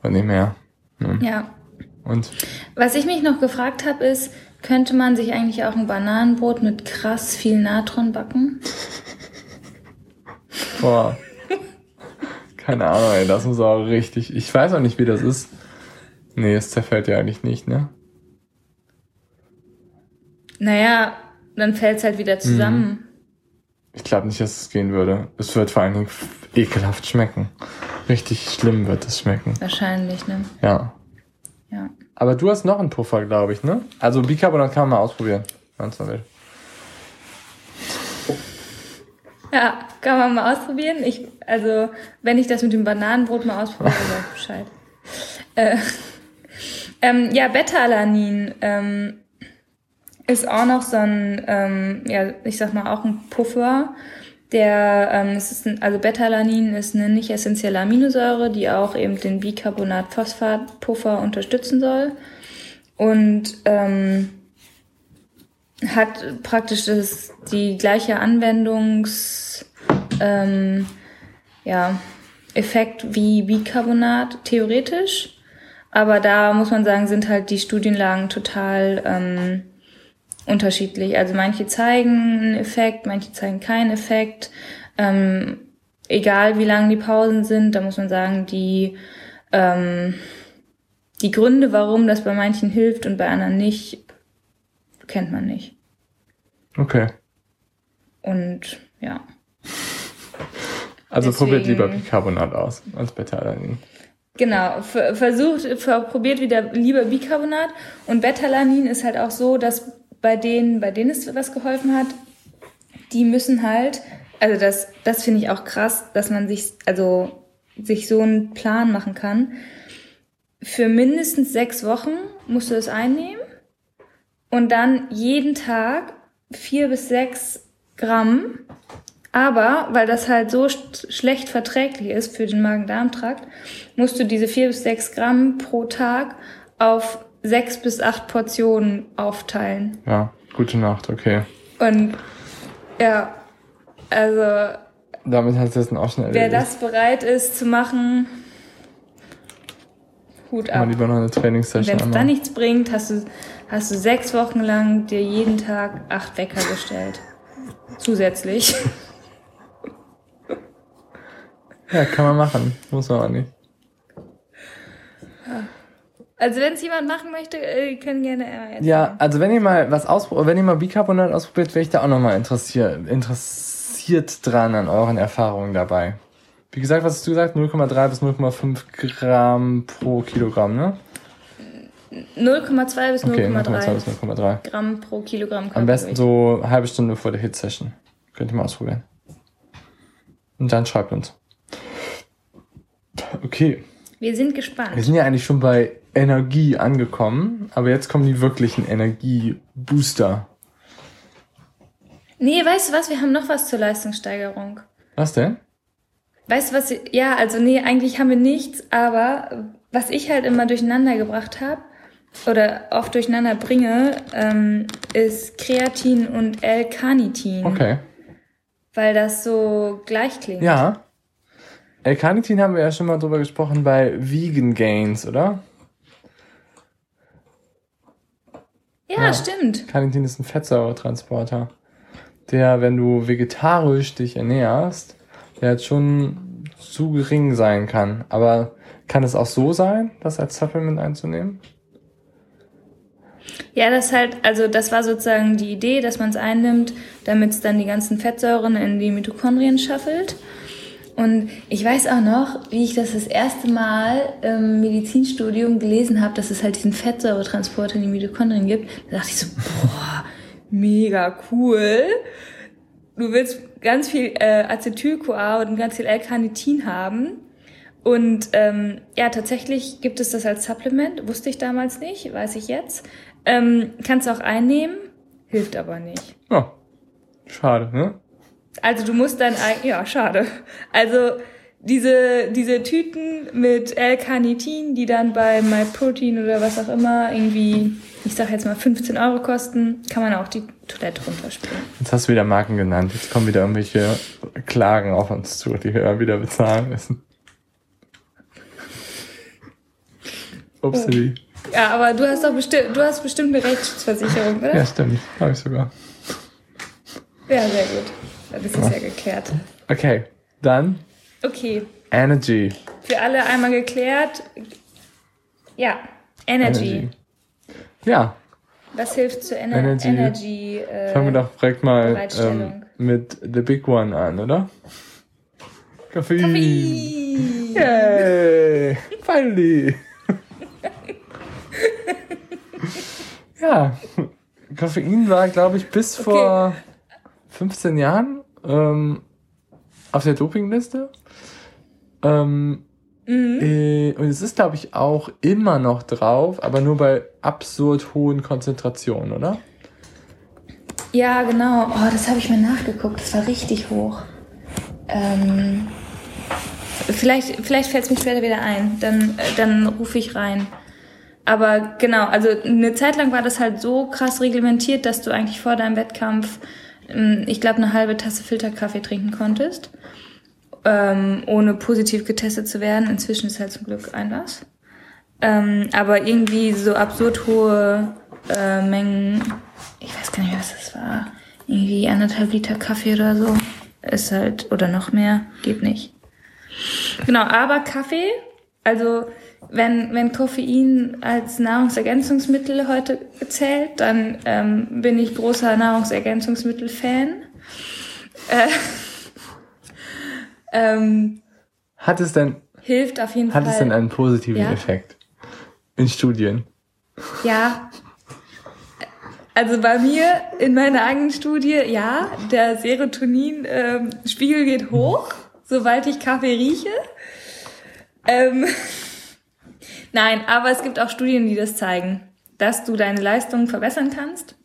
Von dem her. Ne? Ja. Und Was ich mich noch gefragt habe, ist, könnte man sich eigentlich auch ein Bananenbrot mit krass viel Natron backen? boah. Keine Ahnung, ey, das muss auch richtig. Ich weiß auch nicht, wie das ist. Nee, es zerfällt ja eigentlich nicht, ne? Naja, dann fällt's halt wieder zusammen. Ich glaube nicht, dass es gehen würde. Es wird vor allen Dingen ekelhaft schmecken. Richtig schlimm wird es schmecken. Wahrscheinlich, ne? Ja. Ja. Aber du hast noch einen Puffer, glaube ich, ne? Also Bicarbonat kann man mal ausprobieren. wenn's mal will. Ja, kann man mal ausprobieren. Ich, also, wenn ich das mit dem Bananenbrot mal ausprobiere, sag ich Bescheid. Äh, ähm, ja, Beta-Alanin ähm, ist auch noch so ein, ähm, ja, ich sag mal auch ein Puffer. Der, ähm, es ist ein, also Beta-Alanin ist eine nicht essentielle Aminosäure, die auch eben den Bicarbonat-Phosphat-Puffer unterstützen soll. Und ähm, hat praktisch das, die gleiche Anwendungs ähm, ja, Effekt wie Bicarbonat theoretisch. Aber da muss man sagen, sind halt die Studienlagen total ähm, unterschiedlich. Also manche zeigen einen Effekt, manche zeigen keinen Effekt. Ähm, egal wie lang die Pausen sind, da muss man sagen, die ähm, die Gründe, warum das bei manchen hilft und bei anderen nicht, kennt man nicht. Okay. Und ja. Also Deswegen- probiert lieber Bicarbonat aus als Beta-Alanin. Genau, ver- versucht, ver probiert wieder lieber Bicarbonat und Betalanin ist halt auch so, dass bei denen, bei denen es was geholfen hat, die müssen halt, also das, das finde ich auch krass, dass man sich, also sich so einen Plan machen kann. Für mindestens sechs Wochen musst du es einnehmen und dann jeden Tag vier bis sechs Gramm aber weil das halt so sch schlecht verträglich ist für den Magen-Darm-Trakt, musst du diese vier bis sechs Gramm pro Tag auf sechs bis acht Portionen aufteilen. Ja, gute Nacht, okay. Und ja, also Damit hat es jetzt auch schnell wer erledigt. das bereit ist zu machen, Hut Mal ab. lieber noch eine Trainingssession Wenn es dann nichts bringt, hast du, hast du sechs Wochen lang dir jeden Tag acht Wecker gestellt. Zusätzlich. Ja, kann man machen. Muss man auch nicht. Also wenn es jemand machen möchte, äh, können gerne äh, erzählen. Ja, also wenn ihr mal was ausprobiert, wenn ihr mal Bicarbonat ausprobiert, wäre ich da auch nochmal interessiert, interessiert dran an euren Erfahrungen dabei. Wie gesagt, was hast du gesagt? 0,3 bis 0,5 Gramm pro Kilogramm, ne? 0,2 bis 0,3 Okay, 0,2 bis 0,3. Gramm pro Kilogramm Am besten so eine halbe Stunde vor der Hit-Session. Könnt ihr mal ausprobieren. Und dann schreibt uns. Okay, Wir sind wir gespannt. sind ja eigentlich schon bei Energie angekommen, aber jetzt kommen die wirklichen Energiebooster. Nee, weißt du was? Wir haben noch was zur Leistungssteigerung. Was denn? Weißt du was? Ja, also nee, eigentlich haben wir nichts, aber was ich halt immer durcheinander gebracht habe oder oft durcheinander bringe, ähm, ist Kreatin und L-Carnitin. Okay. Weil das so gleich klingt. Ja. L-Carnitin haben wir ja schon mal drüber gesprochen bei Vegan Gains, oder? Ja, Ja. stimmt. Carnitin ist ein Fettsäuretransporter, der, wenn du vegetarisch dich ernährst, der halt schon zu gering sein kann. Aber kann es auch so sein, das als Supplement einzunehmen? Ja, das halt, also das war sozusagen die Idee, dass man es einnimmt, damit es dann die ganzen Fettsäuren in die Mitochondrien schaffelt. Und ich weiß auch noch, wie ich das das erste Mal im Medizinstudium gelesen habe, dass es halt diesen Fettsäuretransporter in die Mitochondrien gibt. Da dachte ich so, boah, mega cool. Du willst ganz viel äh, Acetyl-CoA und ganz viel L-Carnitin haben. Und ähm, ja, tatsächlich gibt es das als Supplement. Wusste ich damals nicht, weiß ich jetzt. Ähm, kannst du auch einnehmen, hilft aber nicht. Ja. Schade, ne? Also du musst dann, ein- ja, schade. Also diese, diese Tüten mit L-Carnitin, die dann bei MyProtein oder was auch immer irgendwie, ich sag jetzt mal 15 Euro kosten, kann man auch die Toilette runterspülen. Jetzt hast du wieder Marken genannt. Jetzt kommen wieder irgendwelche Klagen auf uns zu, die wir wieder bezahlen müssen. Upsi. Ja, aber du hast doch bestimmt, du hast bestimmt eine Rechtsschutzversicherung, oder? Ja, stimmt. Habe ich sogar. Ja, sehr gut. Dann ist das ja geklärt. Okay, dann Okay, Energy. für alle einmal geklärt. Ja, Energy. Ja, Was hilft zur Ener Energy. Energy? äh, fangen wir doch direkt mal ähm, mit The Big One an, oder? Koffein. Koffein. Yay! Finally! ja, Koffein war, glaube ich, bis Okay. vor 15 Jahren ähm, auf der Dopingliste. Ähm, Mhm. äh, und es ist, glaube ich, auch immer noch drauf, aber nur bei absurd hohen Konzentrationen, oder? Ja, genau. Oh, das habe ich mir nachgeguckt. Das war richtig hoch. Ähm, vielleicht vielleicht fällt es mir später wieder ein. Dann, äh, dann rufe ich rein. Aber genau, also eine Zeit lang war das halt so krass reglementiert, dass du eigentlich vor deinem Wettkampf, ich glaube, eine halbe Tasse Filterkaffee trinken konntest, ähm, ohne positiv getestet zu werden. Inzwischen ist halt zum Glück Einlass. Ähm, aber irgendwie so absurd hohe äh, Mengen, ich weiß gar nicht, was das war, irgendwie anderthalb Liter Kaffee oder so, ist halt, oder noch mehr, geht nicht. Genau, aber Kaffee, also wenn, wenn Koffein als Nahrungsergänzungsmittel heute gezählt, dann ähm, bin ich großer Nahrungsergänzungsmittel-Fan. Äh, ähm, Hat es denn, hilft auf jeden hat Fall. es denn einen positiven Ja. Effekt? In Studien. Ja. Also bei mir in meiner eigenen Studie, ja, der Serotonin-Spiegel geht hoch, sobald ich Kaffee rieche. Ähm, Nein, aber es gibt auch Studien, die das zeigen, dass du deine Leistung verbessern kannst,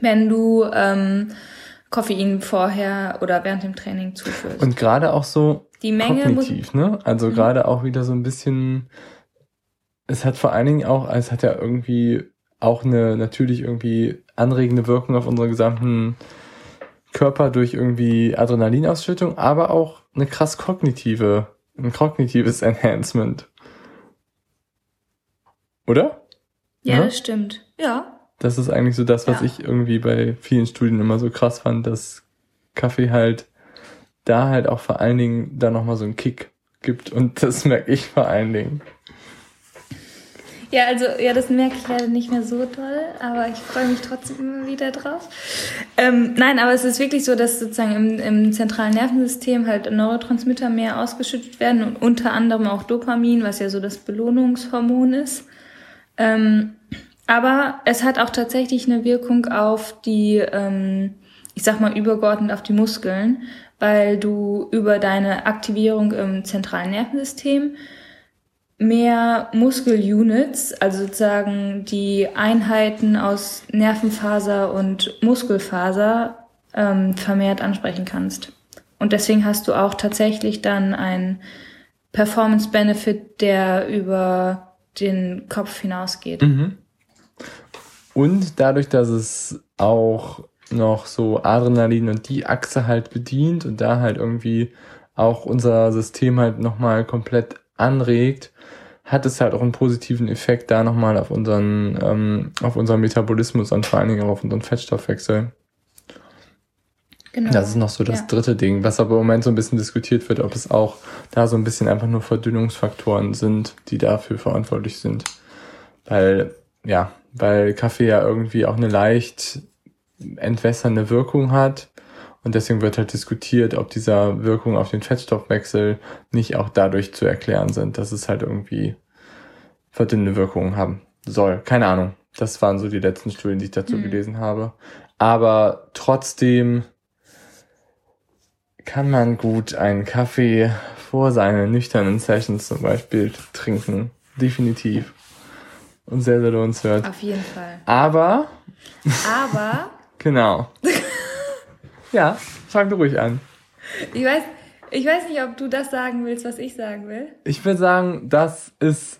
wenn du ähm, Koffein vorher oder während dem Training zuführst. Und gerade auch so Die Menge kognitiv, ne? Also Mhm. gerade auch wieder so ein bisschen, es hat vor allen Dingen auch, es hat ja irgendwie auch eine natürlich irgendwie anregende Wirkung auf unseren gesamten Körper durch irgendwie Adrenalinausschüttung, aber auch eine krass kognitive, ein kognitives Enhancement. Oder? ja, Ja? das stimmt. Ja. Das ist eigentlich so das, was Ja. ich irgendwie bei vielen Studien immer so krass fand, dass Kaffee halt da halt auch vor allen Dingen da nochmal so einen Kick gibt. Und das merke ich vor allen Dingen. Ja, also, ja, das merke ich leider nicht mehr so doll, aber ich freue mich trotzdem immer wieder drauf. Ähm, nein, aber es ist wirklich so, dass sozusagen im, im zentralen Nervensystem halt Neurotransmitter mehr ausgeschüttet werden und unter anderem auch Dopamin, was ja so das Belohnungshormon ist. Ähm, aber es hat auch tatsächlich eine Wirkung auf die, ähm, ich sag mal, übergeordnet auf die Muskeln, weil du über deine Aktivierung im zentralen Nervensystem mehr Muskelunits, also sozusagen die Einheiten aus Nervenfaser und Muskelfaser ähm, vermehrt ansprechen kannst. Und deswegen hast du auch tatsächlich dann einen Performance-Benefit, der über den Kopf hinausgeht. Mhm. Und dadurch, dass es auch noch so Adrenalin und die Achse halt bedient und da halt irgendwie auch unser System halt nochmal komplett anregt, hat es halt auch einen positiven Effekt da nochmal auf unseren, ähm, auf unseren Metabolismus und vor allen Dingen auch auf unseren Fettstoffwechsel. Genau. Das ist noch so das ja. dritte Ding, was aber im Moment so ein bisschen diskutiert wird, ob es auch da so ein bisschen einfach nur Verdünnungsfaktoren sind, die dafür verantwortlich sind. Weil, ja, weil Kaffee ja irgendwie auch eine leicht entwässernde Wirkung hat. Und deswegen wird halt diskutiert, ob dieser Wirkung auf den Fettstoffwechsel nicht auch dadurch zu erklären sind, dass es halt irgendwie verdünnende Wirkungen haben soll. Keine Ahnung. Das waren so die letzten Studien, die ich dazu mhm. gelesen habe. Aber trotzdem kann man gut einen Kaffee vor seinen nüchternen Sessions zum Beispiel trinken. Definitiv. Und sehr, sehr lohnenswert. Auf jeden Fall. Aber. Aber. genau. ja, fang du ruhig an. Ich weiß, ich weiß nicht, ob du das sagen willst, was ich sagen will. Ich will sagen, dass es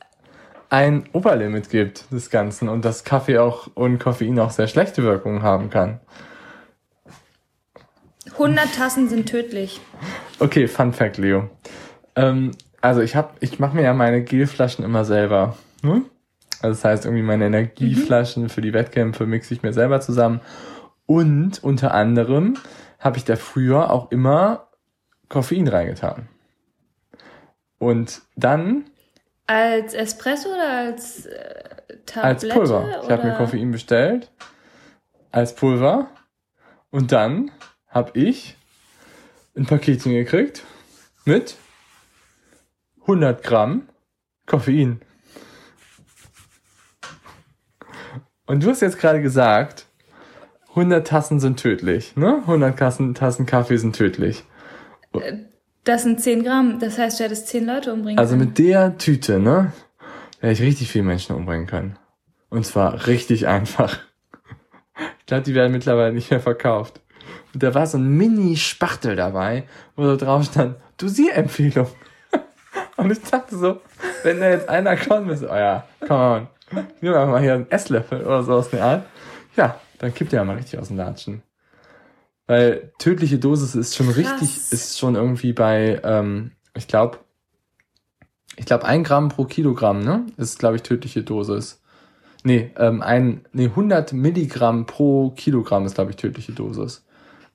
ein Oberlimit gibt des Ganzen und dass Kaffee auch und Koffein auch sehr schlechte Wirkungen haben kann. 100 Tassen sind tödlich. Okay, Fun Fact, Leo. Ähm, also ich hab, ich mache mir ja meine Gelflaschen immer selber. Hm? Also das heißt, irgendwie meine Energieflaschen mhm. für die Wettkämpfe mixe ich mir selber zusammen. Und unter anderem habe ich da früher auch immer Koffein reingetan. Und dann. Als Espresso oder als äh, Tablette? Als Pulver. Oder? Ich habe mir Koffein bestellt. Als Pulver. Und dann habe ich ein Paketchen gekriegt mit 100 Gramm Koffein. Und du hast jetzt gerade gesagt, 100 Tassen sind tödlich, ne? 100 Tassen, Tassen Kaffee sind tödlich. Äh, das sind 10 Gramm, das heißt, du hättest 10 Leute umbringen Also mit der Tüte, ne? Hätte ich richtig viele Menschen umbringen können. Und zwar richtig einfach. Ich glaube, die werden mittlerweile nicht mehr verkauft. Und da war so ein Mini-Spachtel dabei, wo da drauf stand, Dosierempfehlung. Und ich dachte so, wenn da jetzt einer kommt, ist, oh ja, come on. Nimm einfach mal hier einen Esslöffel oder so aus der Art. Ja, dann kippt der mal richtig aus dem Latschen. Weil tödliche Dosis ist schon Krass. richtig, ist schon irgendwie bei, ähm, ich glaube, ich glaube ein Gramm pro Kilogramm, ne? Ist, glaube ich, tödliche Dosis. Nee, ähm, ein, nee, 100 Milligramm pro Kilogramm ist, glaube ich, tödliche Dosis.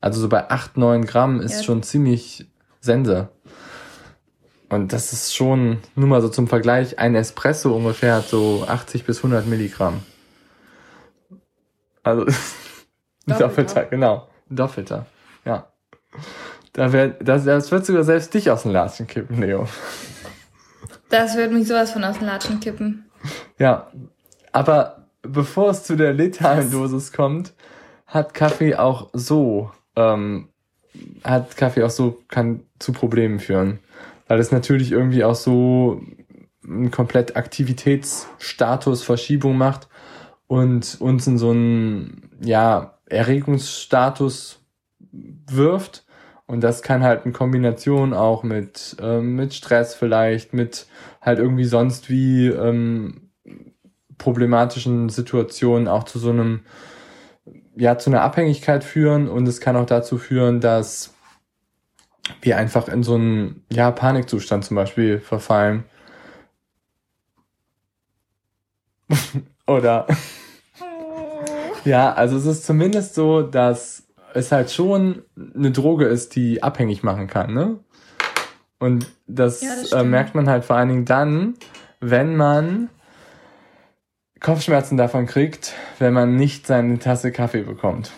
Also so bei 8, 9 Gramm ist ja. schon ziemlich Sense. Und das ist schon, nur mal so zum Vergleich, ein Espresso ungefähr hat so 80 bis 100 Milligramm. Also ein doppelter, genau. Ein doppelter, ja. Da wär, das, das wird sogar selbst dich aus den Latschen kippen, Leo. Das wird mich sowas von aus den Latschen kippen. Ja, aber bevor es zu der letalen Dosis kommt, hat Kaffee auch so, ähm, hat Kaffee auch so, kann zu Problemen führen weil es natürlich irgendwie auch so ein komplett Aktivitätsstatus Verschiebung macht und uns in so einen, ja, Erregungsstatus wirft. Und das kann halt in Kombination auch mit, ähm, mit Stress vielleicht, mit halt irgendwie sonst wie ähm, problematischen Situationen auch zu so einem, ja, zu einer Abhängigkeit führen. Und es kann auch dazu führen, dass wir einfach in so einen ja, Panikzustand zum Beispiel verfallen. Oder ja, also es ist zumindest so, dass es halt schon eine Droge ist, die abhängig machen kann, ne? Und das, ja, das äh, merkt man halt vor allen Dingen dann, wenn man Kopfschmerzen davon kriegt, wenn man nicht seine Tasse Kaffee bekommt.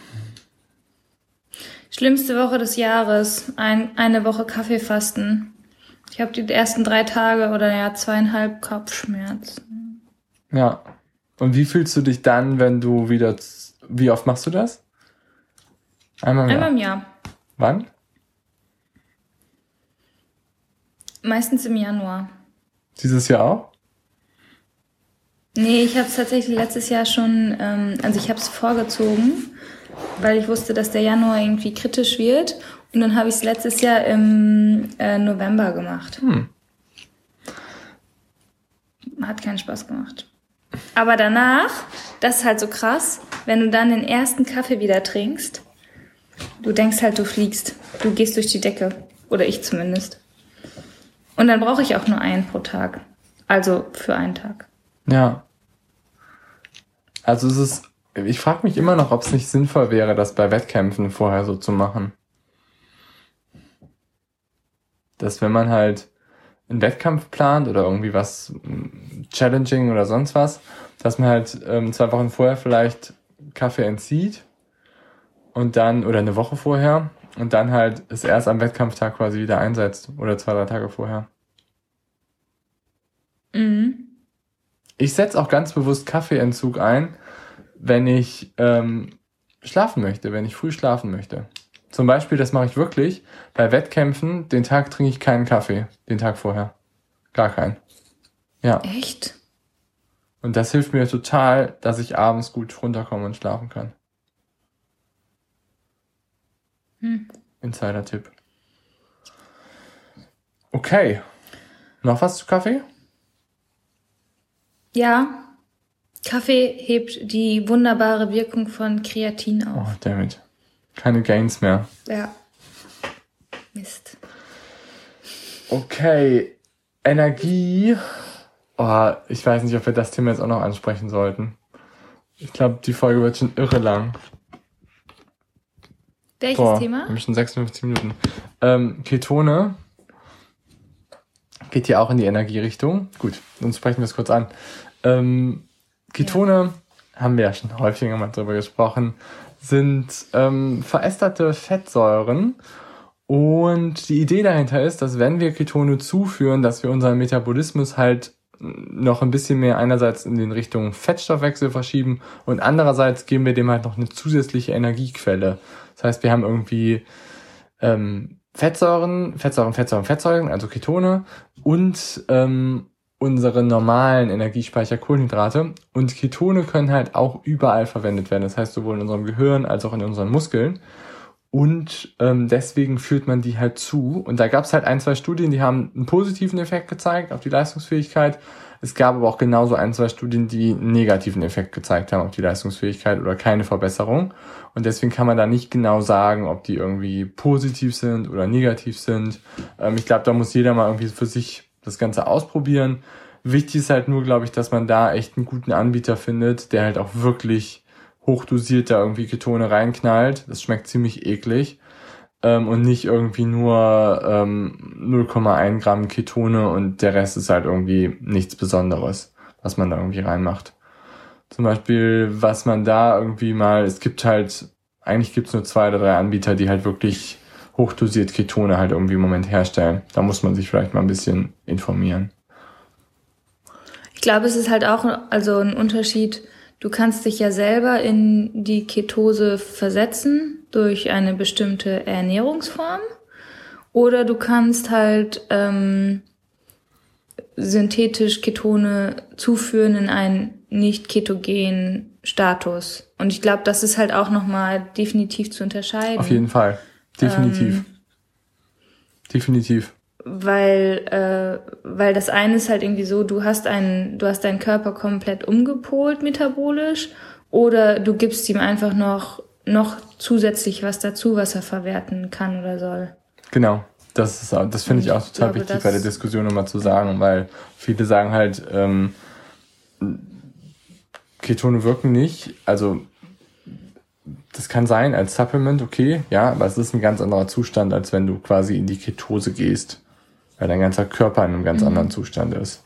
Schlimmste Woche des Jahres. Ein, eine Woche Kaffeefasten. Ich habe die ersten drei Tage oder ja zweieinhalb Kopfschmerzen. Ja. Und wie fühlst du dich dann, wenn du wieder. Wie oft machst du das? Einmal im Jahr. Einmal im Jahr. Wann? Meistens im Januar. Dieses Jahr auch? Nee, ich habe es tatsächlich letztes Jahr schon, ähm, also ich habe es vorgezogen, weil ich wusste, dass der Januar irgendwie kritisch wird. Und dann habe ich es letztes Jahr im äh, November gemacht. Hm. Hat keinen Spaß gemacht. Aber danach, das ist halt so krass, wenn du dann den ersten Kaffee wieder trinkst, du denkst halt, du fliegst. Du gehst durch die Decke. Oder ich zumindest. Und dann brauche ich auch nur einen pro Tag. Also für einen Tag. Ja. Also es ist, ich frage mich immer noch, ob es nicht sinnvoll wäre, das bei Wettkämpfen vorher so zu machen. Dass wenn man halt einen Wettkampf plant oder irgendwie was mm, challenging oder sonst was, dass man halt ähm, zwei Wochen vorher vielleicht Kaffee entzieht und dann, oder eine Woche vorher und dann halt es erst am Wettkampftag quasi wieder einsetzt oder zwei, drei Tage vorher. Mhm. Ich setze auch ganz bewusst Kaffeeentzug ein, wenn ich ähm, schlafen möchte, wenn ich früh schlafen möchte. Zum Beispiel, das mache ich wirklich, bei Wettkämpfen, den Tag trinke ich keinen Kaffee, den Tag vorher. Gar keinen. Ja. Echt? Und das hilft mir total, dass ich abends gut runterkomme und schlafen kann. Hm. Insider-Tipp. Okay. Noch was zu Kaffee? Ja. Kaffee hebt die wunderbare Wirkung von Kreatin auf. Oh, damit. Keine Gains mehr. Ja. Mist. Okay. Energie. Oh, ich weiß nicht, ob wir das Thema jetzt auch noch ansprechen sollten. Ich glaube, die Folge wird schon irre lang. Welches Boah, Thema? Wir haben schon 56 Minuten. Ähm, Ketone geht ja auch in die Energierichtung. Gut, dann sprechen wir es kurz an. Ähm, Ketone, ja. haben wir ja schon häufiger mal drüber gesprochen, sind ähm, verästerte Fettsäuren. Und die Idee dahinter ist, dass wenn wir Ketone zuführen, dass wir unseren Metabolismus halt noch ein bisschen mehr einerseits in den Richtung Fettstoffwechsel verschieben und andererseits geben wir dem halt noch eine zusätzliche Energiequelle. Das heißt, wir haben irgendwie ähm, Fettsäuren, Fettsäuren, Fettsäuren, Fettsäuren, also Ketone und ähm, unsere normalen Energiespeicher Kohlenhydrate. Und Ketone können halt auch überall verwendet werden. Das heißt, sowohl in unserem Gehirn als auch in unseren Muskeln. Und ähm, deswegen führt man die halt zu. Und da gab es halt ein, zwei Studien, die haben einen positiven Effekt gezeigt auf die Leistungsfähigkeit. Es gab aber auch genauso ein, zwei Studien, die einen negativen Effekt gezeigt haben auf die Leistungsfähigkeit oder keine Verbesserung. Und deswegen kann man da nicht genau sagen, ob die irgendwie positiv sind oder negativ sind. Ähm, ich glaube, da muss jeder mal irgendwie für sich das Ganze ausprobieren. Wichtig ist halt nur, glaube ich, dass man da echt einen guten Anbieter findet, der halt auch wirklich hochdosiert da irgendwie Ketone reinknallt. Das schmeckt ziemlich eklig ähm, und nicht irgendwie nur ähm, 0,1 Gramm Ketone und der Rest ist halt irgendwie nichts Besonderes, was man da irgendwie reinmacht. Zum Beispiel, was man da irgendwie mal, es gibt halt, eigentlich gibt es nur zwei oder drei Anbieter, die halt wirklich hochdosiert Ketone halt irgendwie im Moment herstellen. Da muss man sich vielleicht mal ein bisschen informieren. Ich glaube, es ist halt auch also ein Unterschied. Du kannst dich ja selber in die Ketose versetzen durch eine bestimmte Ernährungsform oder du kannst halt ähm, synthetisch Ketone zuführen in einen nicht ketogenen Status. Und ich glaube, das ist halt auch nochmal definitiv zu unterscheiden. Auf jeden Fall. Definitiv. Ähm, Definitiv. Weil, äh, weil das eine ist halt irgendwie so, du hast einen, du hast deinen Körper komplett umgepolt metabolisch oder du gibst ihm einfach noch noch zusätzlich was dazu, was er verwerten kann oder soll. Genau. Das, ist, das finde ich auch total glaube, wichtig bei der Diskussion nochmal zu sagen, weil viele sagen halt, ähm, Ketone wirken nicht. Also das kann sein als Supplement, okay, ja, aber es ist ein ganz anderer Zustand, als wenn du quasi in die Ketose gehst, weil dein ganzer Körper in einem ganz mhm. anderen Zustand ist.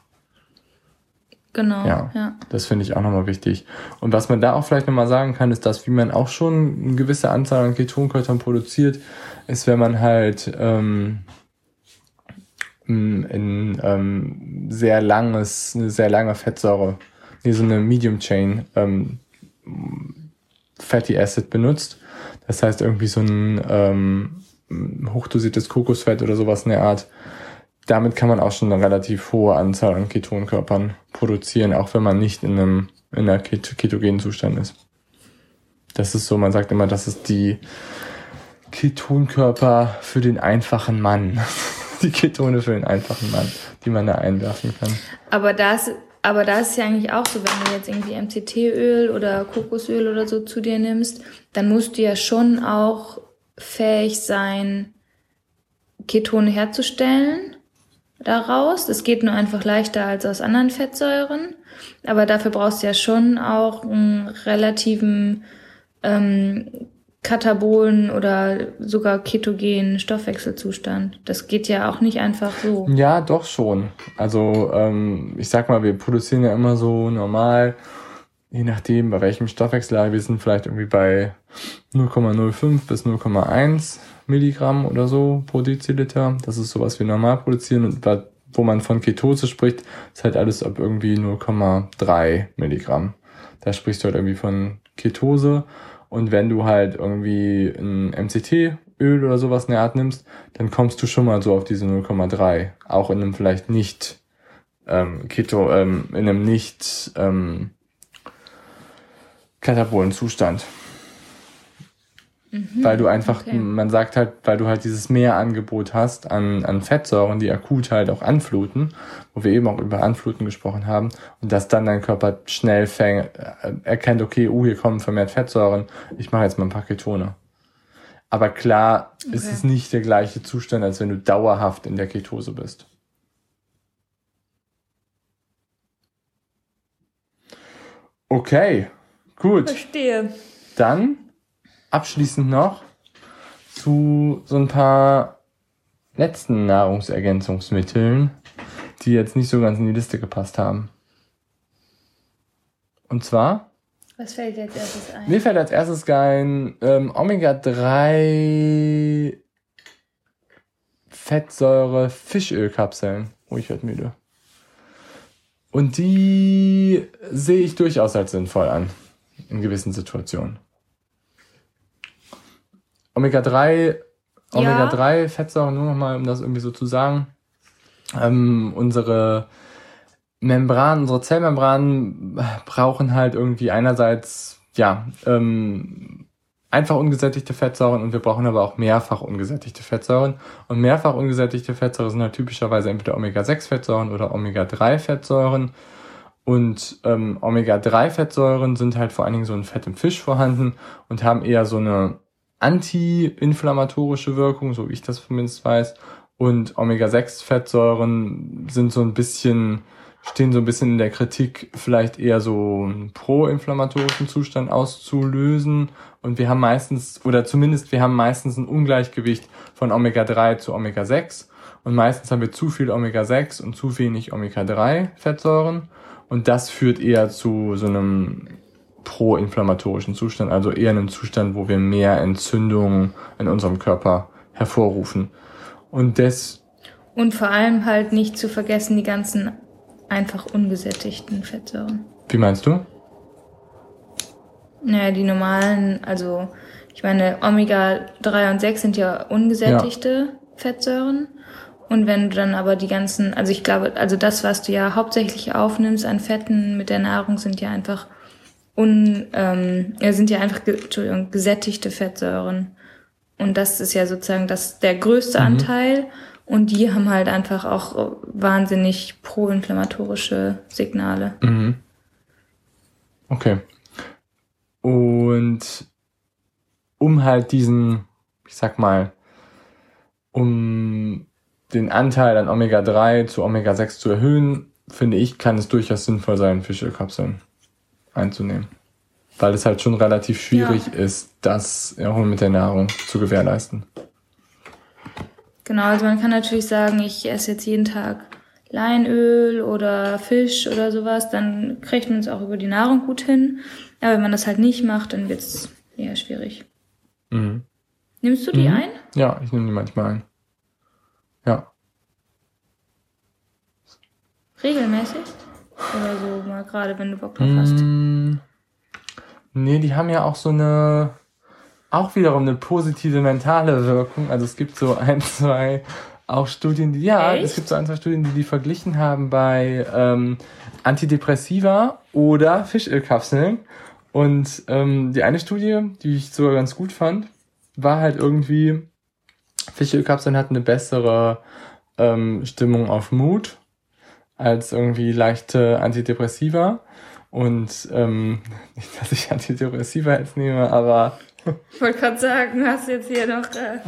Genau. Ja, ja. das finde ich auch nochmal wichtig. Und was man da auch vielleicht nochmal sagen kann, ist, dass wie man auch schon eine gewisse Anzahl an Ketonkörpern produziert, ist, wenn man halt ähm, in ähm, sehr langes, eine sehr lange Fettsäure, nee, so eine Medium Chain ähm, Fatty Acid benutzt. Das heißt irgendwie so ein ähm, hochdosiertes Kokosfett oder sowas in der Art. Damit kann man auch schon eine relativ hohe Anzahl an Ketonkörpern produzieren, auch wenn man nicht in einem in einer Ket ketogenen Zustand ist. Das ist so, man sagt immer, das ist die Ketonkörper für den einfachen Mann. die Ketone für den einfachen Mann, die man da einwerfen kann. Aber das, aber da ist ja eigentlich auch so, wenn du jetzt irgendwie MCT-Öl oder Kokosöl oder so zu dir nimmst, dann musst du ja schon auch fähig sein, Ketone herzustellen daraus. Das geht nur einfach leichter als aus anderen Fettsäuren. Aber dafür brauchst du ja schon auch einen relativen ähm, katabolen oder sogar ketogenen Stoffwechselzustand. Das geht ja auch nicht einfach so. Ja, doch schon. Also ähm, ich sag mal, wir produzieren ja immer so normal, je nachdem, bei welchem Stoffwechsel wir sind, vielleicht irgendwie bei 0,05 bis 0,1 Milligramm oder so pro Deziliter. Das ist so, was wir normal produzieren. Und wo man von Ketose spricht, ist halt alles ab irgendwie 0,3 Milligramm. Da sprichst du halt irgendwie von Ketose. Und wenn du halt irgendwie ein MCT-Öl oder sowas in der Art nimmst, dann kommst du schon mal so auf diese 0,3. Auch in einem vielleicht nicht ähm, Keto, ähm, in einem nicht ähm, katabolen Zustand. Mhm, weil du einfach, okay. man sagt halt, weil du halt dieses Mehrangebot hast an, an Fettsäuren, die akut halt auch anfluten, wo wir eben auch über Anfluten gesprochen haben, und dass dann dein Körper schnell fäng, äh, erkennt, okay, uh, hier kommen vermehrt Fettsäuren, ich mache jetzt mal ein paar Ketone. Aber klar okay. ist es nicht der gleiche Zustand, als wenn du dauerhaft in der Ketose bist. Okay, gut. Verstehe. Dann abschließend noch zu so ein paar letzten Nahrungsergänzungsmitteln, die jetzt nicht so ganz in die Liste gepasst haben. Und zwar. Was fällt dir als erstes ein? Mir fällt als erstes ein ähm, Omega-3 Fettsäure Fischölkapseln. Oh, ich werde müde. Und die sehe ich durchaus als sinnvoll an. In gewissen Situationen. Omega-3, Omega-3 Fettsäuren, nur nochmal, um das irgendwie so zu sagen. Ähm, unsere Membran, unsere Zellmembranen brauchen halt irgendwie einerseits, ja, ähm, einfach ungesättigte Fettsäuren und wir brauchen aber auch mehrfach ungesättigte Fettsäuren. Und mehrfach ungesättigte Fettsäuren sind halt typischerweise entweder Omega-6-Fettsäuren oder Omega-3-Fettsäuren. Und ähm, Omega-3-Fettsäuren sind halt vor allen Dingen so ein Fett im Fisch vorhanden und haben eher so eine anti-inflammatorische Wirkung, so wie ich das zumindest weiß. Und Omega-6-Fettsäuren sind so ein bisschen, stehen so ein bisschen in der Kritik, vielleicht eher so einen pro-inflammatorischen Zustand auszulösen. Und wir haben meistens, oder zumindest wir haben meistens ein Ungleichgewicht von Omega-3 zu Omega-6. Und meistens haben wir zu viel Omega-6 und zu wenig Omega-3-Fettsäuren. Und das führt eher zu so einem pro-inflammatorischen Zustand, also eher einen Zustand, wo wir mehr Entzündungen in unserem Körper hervorrufen. Und das und vor allem halt nicht zu vergessen die ganzen einfach ungesättigten Fettsäuren. Wie meinst du? Naja, die normalen, also ich meine, Omega 3 und 6 sind ja ungesättigte ja. Fettsäuren. Und wenn du dann aber die ganzen, also ich glaube, also das, was du ja hauptsächlich aufnimmst an Fetten mit der Nahrung, sind ja einfach un, ähm, sind ja einfach Entschuldigung, gesättigte Fettsäuren. Und das ist ja sozusagen das, der größte mhm. Anteil. Und die haben halt einfach auch wahnsinnig proinflammatorische Signale. Mhm. Okay. Und um halt diesen, ich sag mal, um den Anteil an Omega-3 zu Omega-6 zu erhöhen, finde ich, kann es durchaus sinnvoll sein, Fischölkapseln einzunehmen. Weil es halt schon relativ schwierig ja. ist, das auch mit der Nahrung zu gewährleisten. Genau, also man kann natürlich sagen, ich esse jetzt jeden Tag Leinöl oder Fisch oder sowas, dann kriegt man es auch über die Nahrung gut hin. Aber wenn man das halt nicht macht, dann wird's eher schwierig. Mhm. Nimmst du die Mhm. ein? Ja, ich nehme die manchmal ein. Ja. Regelmäßig? Oder so mal gerade, wenn du Bock drauf hast. Mm, nee, die haben ja auch so eine, auch wiederum eine positive mentale Wirkung. Also es gibt so ein, zwei auch Studien, die, ja, Echt? es gibt so ein, zwei Studien, die die verglichen haben bei ähm, Antidepressiva oder Fischölkapseln. Und ähm, die eine Studie, die ich sogar ganz gut fand, war halt irgendwie, Fischölkapseln hatten eine bessere ähm, Stimmung auf Mut als irgendwie leichte Antidepressiva. Und ähm, nicht, dass ich Antidepressiva jetzt nehme, aber Ich wollte gerade sagen, hast jetzt hier noch, äh,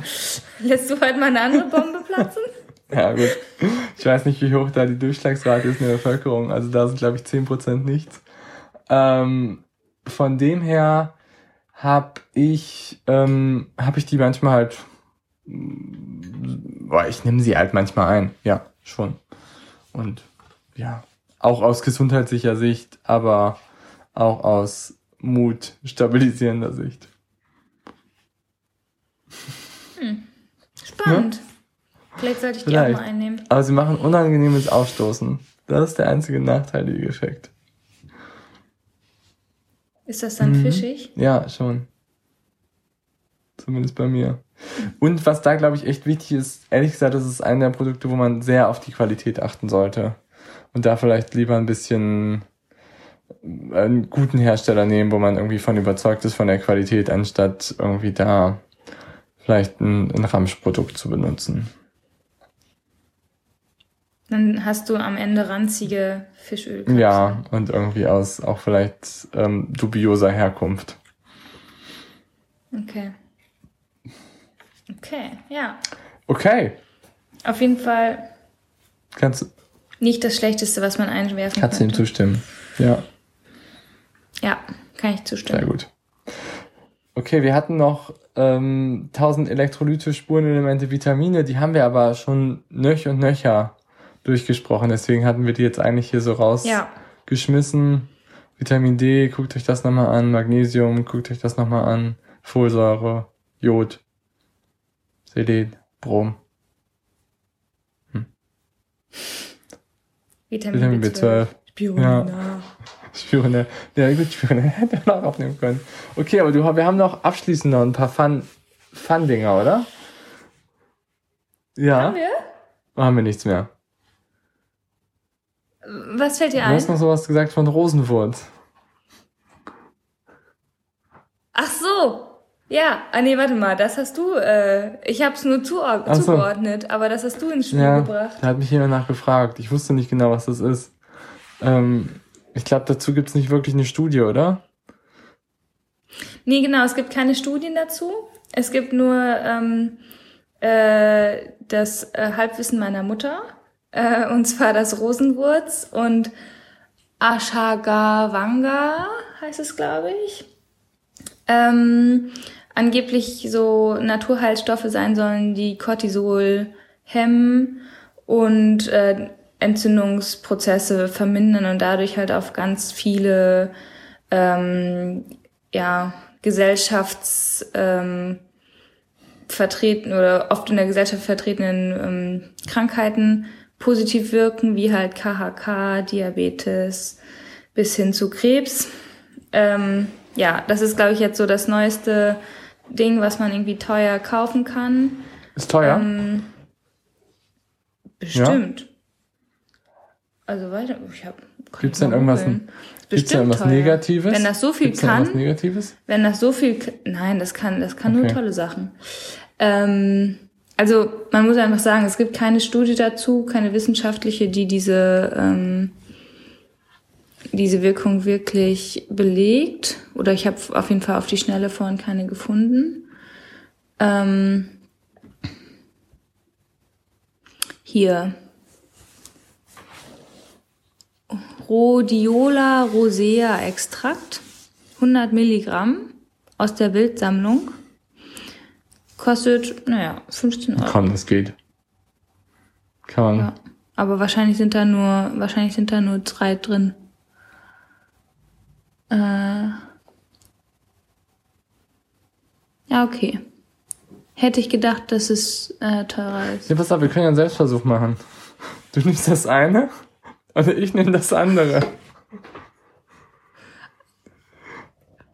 lässt du heute mal eine andere Bombe platzen? ja gut. Ich weiß nicht, wie hoch da die Durchschlagsrate ist in der Bevölkerung. Also da sind, glaube ich, 10% nichts. Ähm, von dem her habe ich, ähm, hab ich die manchmal halt, boah, ich nehme sie halt manchmal ein. Ja, schon. Und ja, auch aus gesundheitlicher Sicht, aber auch aus Mut stabilisierender Sicht. Spannend. Vielleicht sollte ich die Vielleicht. auch mal einnehmen. Aber sie machen unangenehmes Aufstoßen. Das ist der einzige nachteilige Effekt. Ist das dann Mhm. fischig? Ja, schon. Zumindest bei mir. Und was da, glaube ich, echt wichtig ist, ehrlich gesagt, das ist einer der Produkte, wo man sehr auf die Qualität achten sollte. Und da vielleicht lieber ein bisschen einen guten Hersteller nehmen, wo man irgendwie von überzeugt ist von der Qualität, anstatt irgendwie da vielleicht ein, ein Ramschprodukt zu benutzen. Dann hast du am Ende ranzige Fischöl. Ja, und irgendwie aus auch vielleicht ähm, dubioser Herkunft. Okay. Okay, ja. Okay, Auf jeden Fall kannst, du- nicht das Schlechteste, was man einwerfen kannst du ihm zustimmen. Ja. Ja, kann ich Sehr zustimmen. gut. Okay, wir hatten noch ähm, 1000 Elektrolyte, Spurenelemente, Vitamine, die haben wir aber schon nöch und nöcher durchgesprochen. Deswegen hatten wir die jetzt eigentlich hier so Ja, rausgeschmissen. Vitamin D, guckt euch das nochmal an. Magnesium, guckt euch das nochmal an. Folsäure, Jod, Selen, Brom, Vitamin, Vitamin B12. B12. Spirulina. Spirulina. Ja, gut, Spirulina hätte man auch aufnehmen können. Okay, aber du, wir haben noch abschließend noch ein paar Fun, Fun-Dinger, oder? Ja. Haben wir? Haben wir nichts mehr. Was fällt dir Du hast ein? noch sowas gesagt von Rosenwurz. Ach so. Ja, ah nee, warte mal, das hast du, äh, ich hab's nur zuor so. zugeordnet, aber das hast du ins Spiel Ja, gebracht. da hat mich jemand nachgefragt. Ich wusste nicht genau, was das ist. Ähm, ich glaube, dazu gibt's nicht wirklich eine Studie, oder? Nee, genau, es gibt keine Studien dazu. Es gibt nur ähm, äh, das äh, Halbwissen meiner Mutter, äh, und zwar das Rosenwurz und Ashwagandha heißt es, glaube ich. Ähm, angeblich so Naturheilstoffe sein sollen, die Cortisol hemmen und äh, Entzündungsprozesse vermindern und dadurch halt auf ganz viele ähm, ja, Gesellschafts ähm, vertreten oder oft in der Gesellschaft vertretenen ähm, Krankheiten positiv wirken, wie halt KHK, Diabetes bis hin zu Krebs. Ähm, ja, das ist, glaube ich, jetzt so das neueste Ding, was man irgendwie teuer kaufen kann. Ist teuer. Ähm, bestimmt. Also weiter, ich habe. Gibt's denn irgendwas, gibt's denn irgendwas Negatives? Wenn das so viel Gibt's denn kann, Negatives? wenn das so viel, nein, das kann, das kann nur Okay. tolle Sachen. Ähm, also man muss einfach sagen, es gibt keine Studie dazu, keine wissenschaftliche, die diese ähm, diese Wirkung wirklich belegt. Oder ich habe auf jeden Fall auf die Schnelle vorhin keine gefunden. Ähm, hier. Rhodiola rosea Extrakt, 100 Milligramm aus der Wildsammlung. Kostet, naja, 15 Euro. Komm, das geht. Kann man, Ja. Aber wahrscheinlich sind da nur, wahrscheinlich sind da nur drei drin. Äh, ja, okay. Hätte ich gedacht, dass es äh, teurer ist. Ja, pass auf, wir können ja einen Selbstversuch machen. Du nimmst das eine und ich nehme das andere.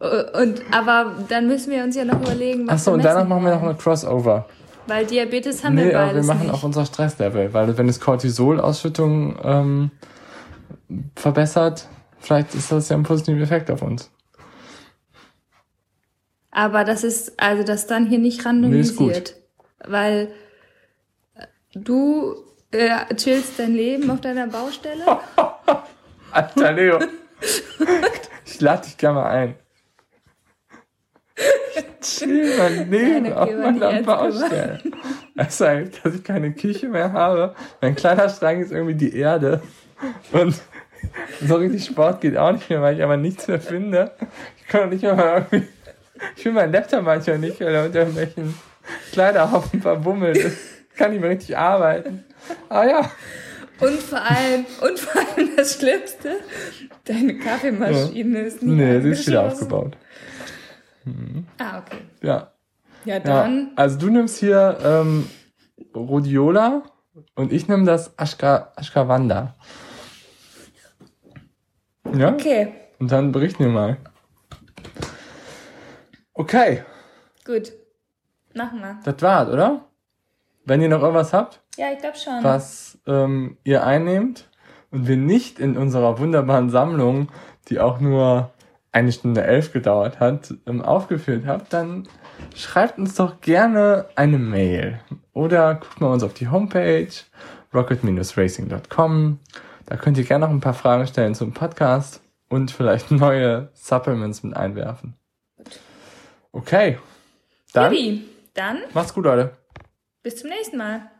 Und, aber dann müssen wir uns ja noch überlegen, was Achso, und danach machen wir noch eine Crossover. Weil Diabetes haben wir Nee, aber wir machen nicht. auch unser Stresslevel, weil wenn es Cortisolausschüttung ähm, verbessert, vielleicht ist das ja ein positiver Effekt auf uns. Aber das ist, also das dann hier nicht randomisiert. Weil äh, du äh, chillst dein Leben auf deiner Baustelle. Alter Leo, ich lade dich gerne mal ein. Chill mein Leben Nein, auf meiner Baustelle. Du eigentlich, dass ich keine Küche mehr habe? Mein kleiner Schrank ist irgendwie die Erde. Und so richtig Sport geht auch nicht mehr, weil ich aber nichts mehr finde. Ich kann nicht mehr mal irgendwie. Ich will meinen Laptop manchmal nicht, weil er unter irgendwelchen Kleiderhaufen verbummelt ist. Kann nicht mehr richtig arbeiten. Ah ja. Und vor allem, und vor allem das Schlimmste, deine Kaffeemaschine ist nicht Nee, sie ist wieder aufgebaut. Ah, okay. Ja. Ja, Ja, dann. also du nimmst hier ähm, Rhodiola und ich nehme das Ashka, Ashkawanda. Ja? Okay, Und dann berichten wir mal. Okay, gut. Machen wir. das war's, oder? Wenn ihr noch irgendwas habt, Ja, ich glaube schon. was ähm, ihr einnehmt und wir nicht in unserer wunderbaren Sammlung, die auch nur eine Stunde elf gedauert hat, ähm, aufgeführt habt, dann schreibt uns doch gerne eine Mail oder guckt mal uns auf die Homepage rocket-racing.com. Da könnt ihr gerne noch ein paar Fragen stellen zum Podcast und vielleicht neue Supplements mit einwerfen. Okay, dann Judy, dann macht's gut, Leute. bis zum nächsten Mal.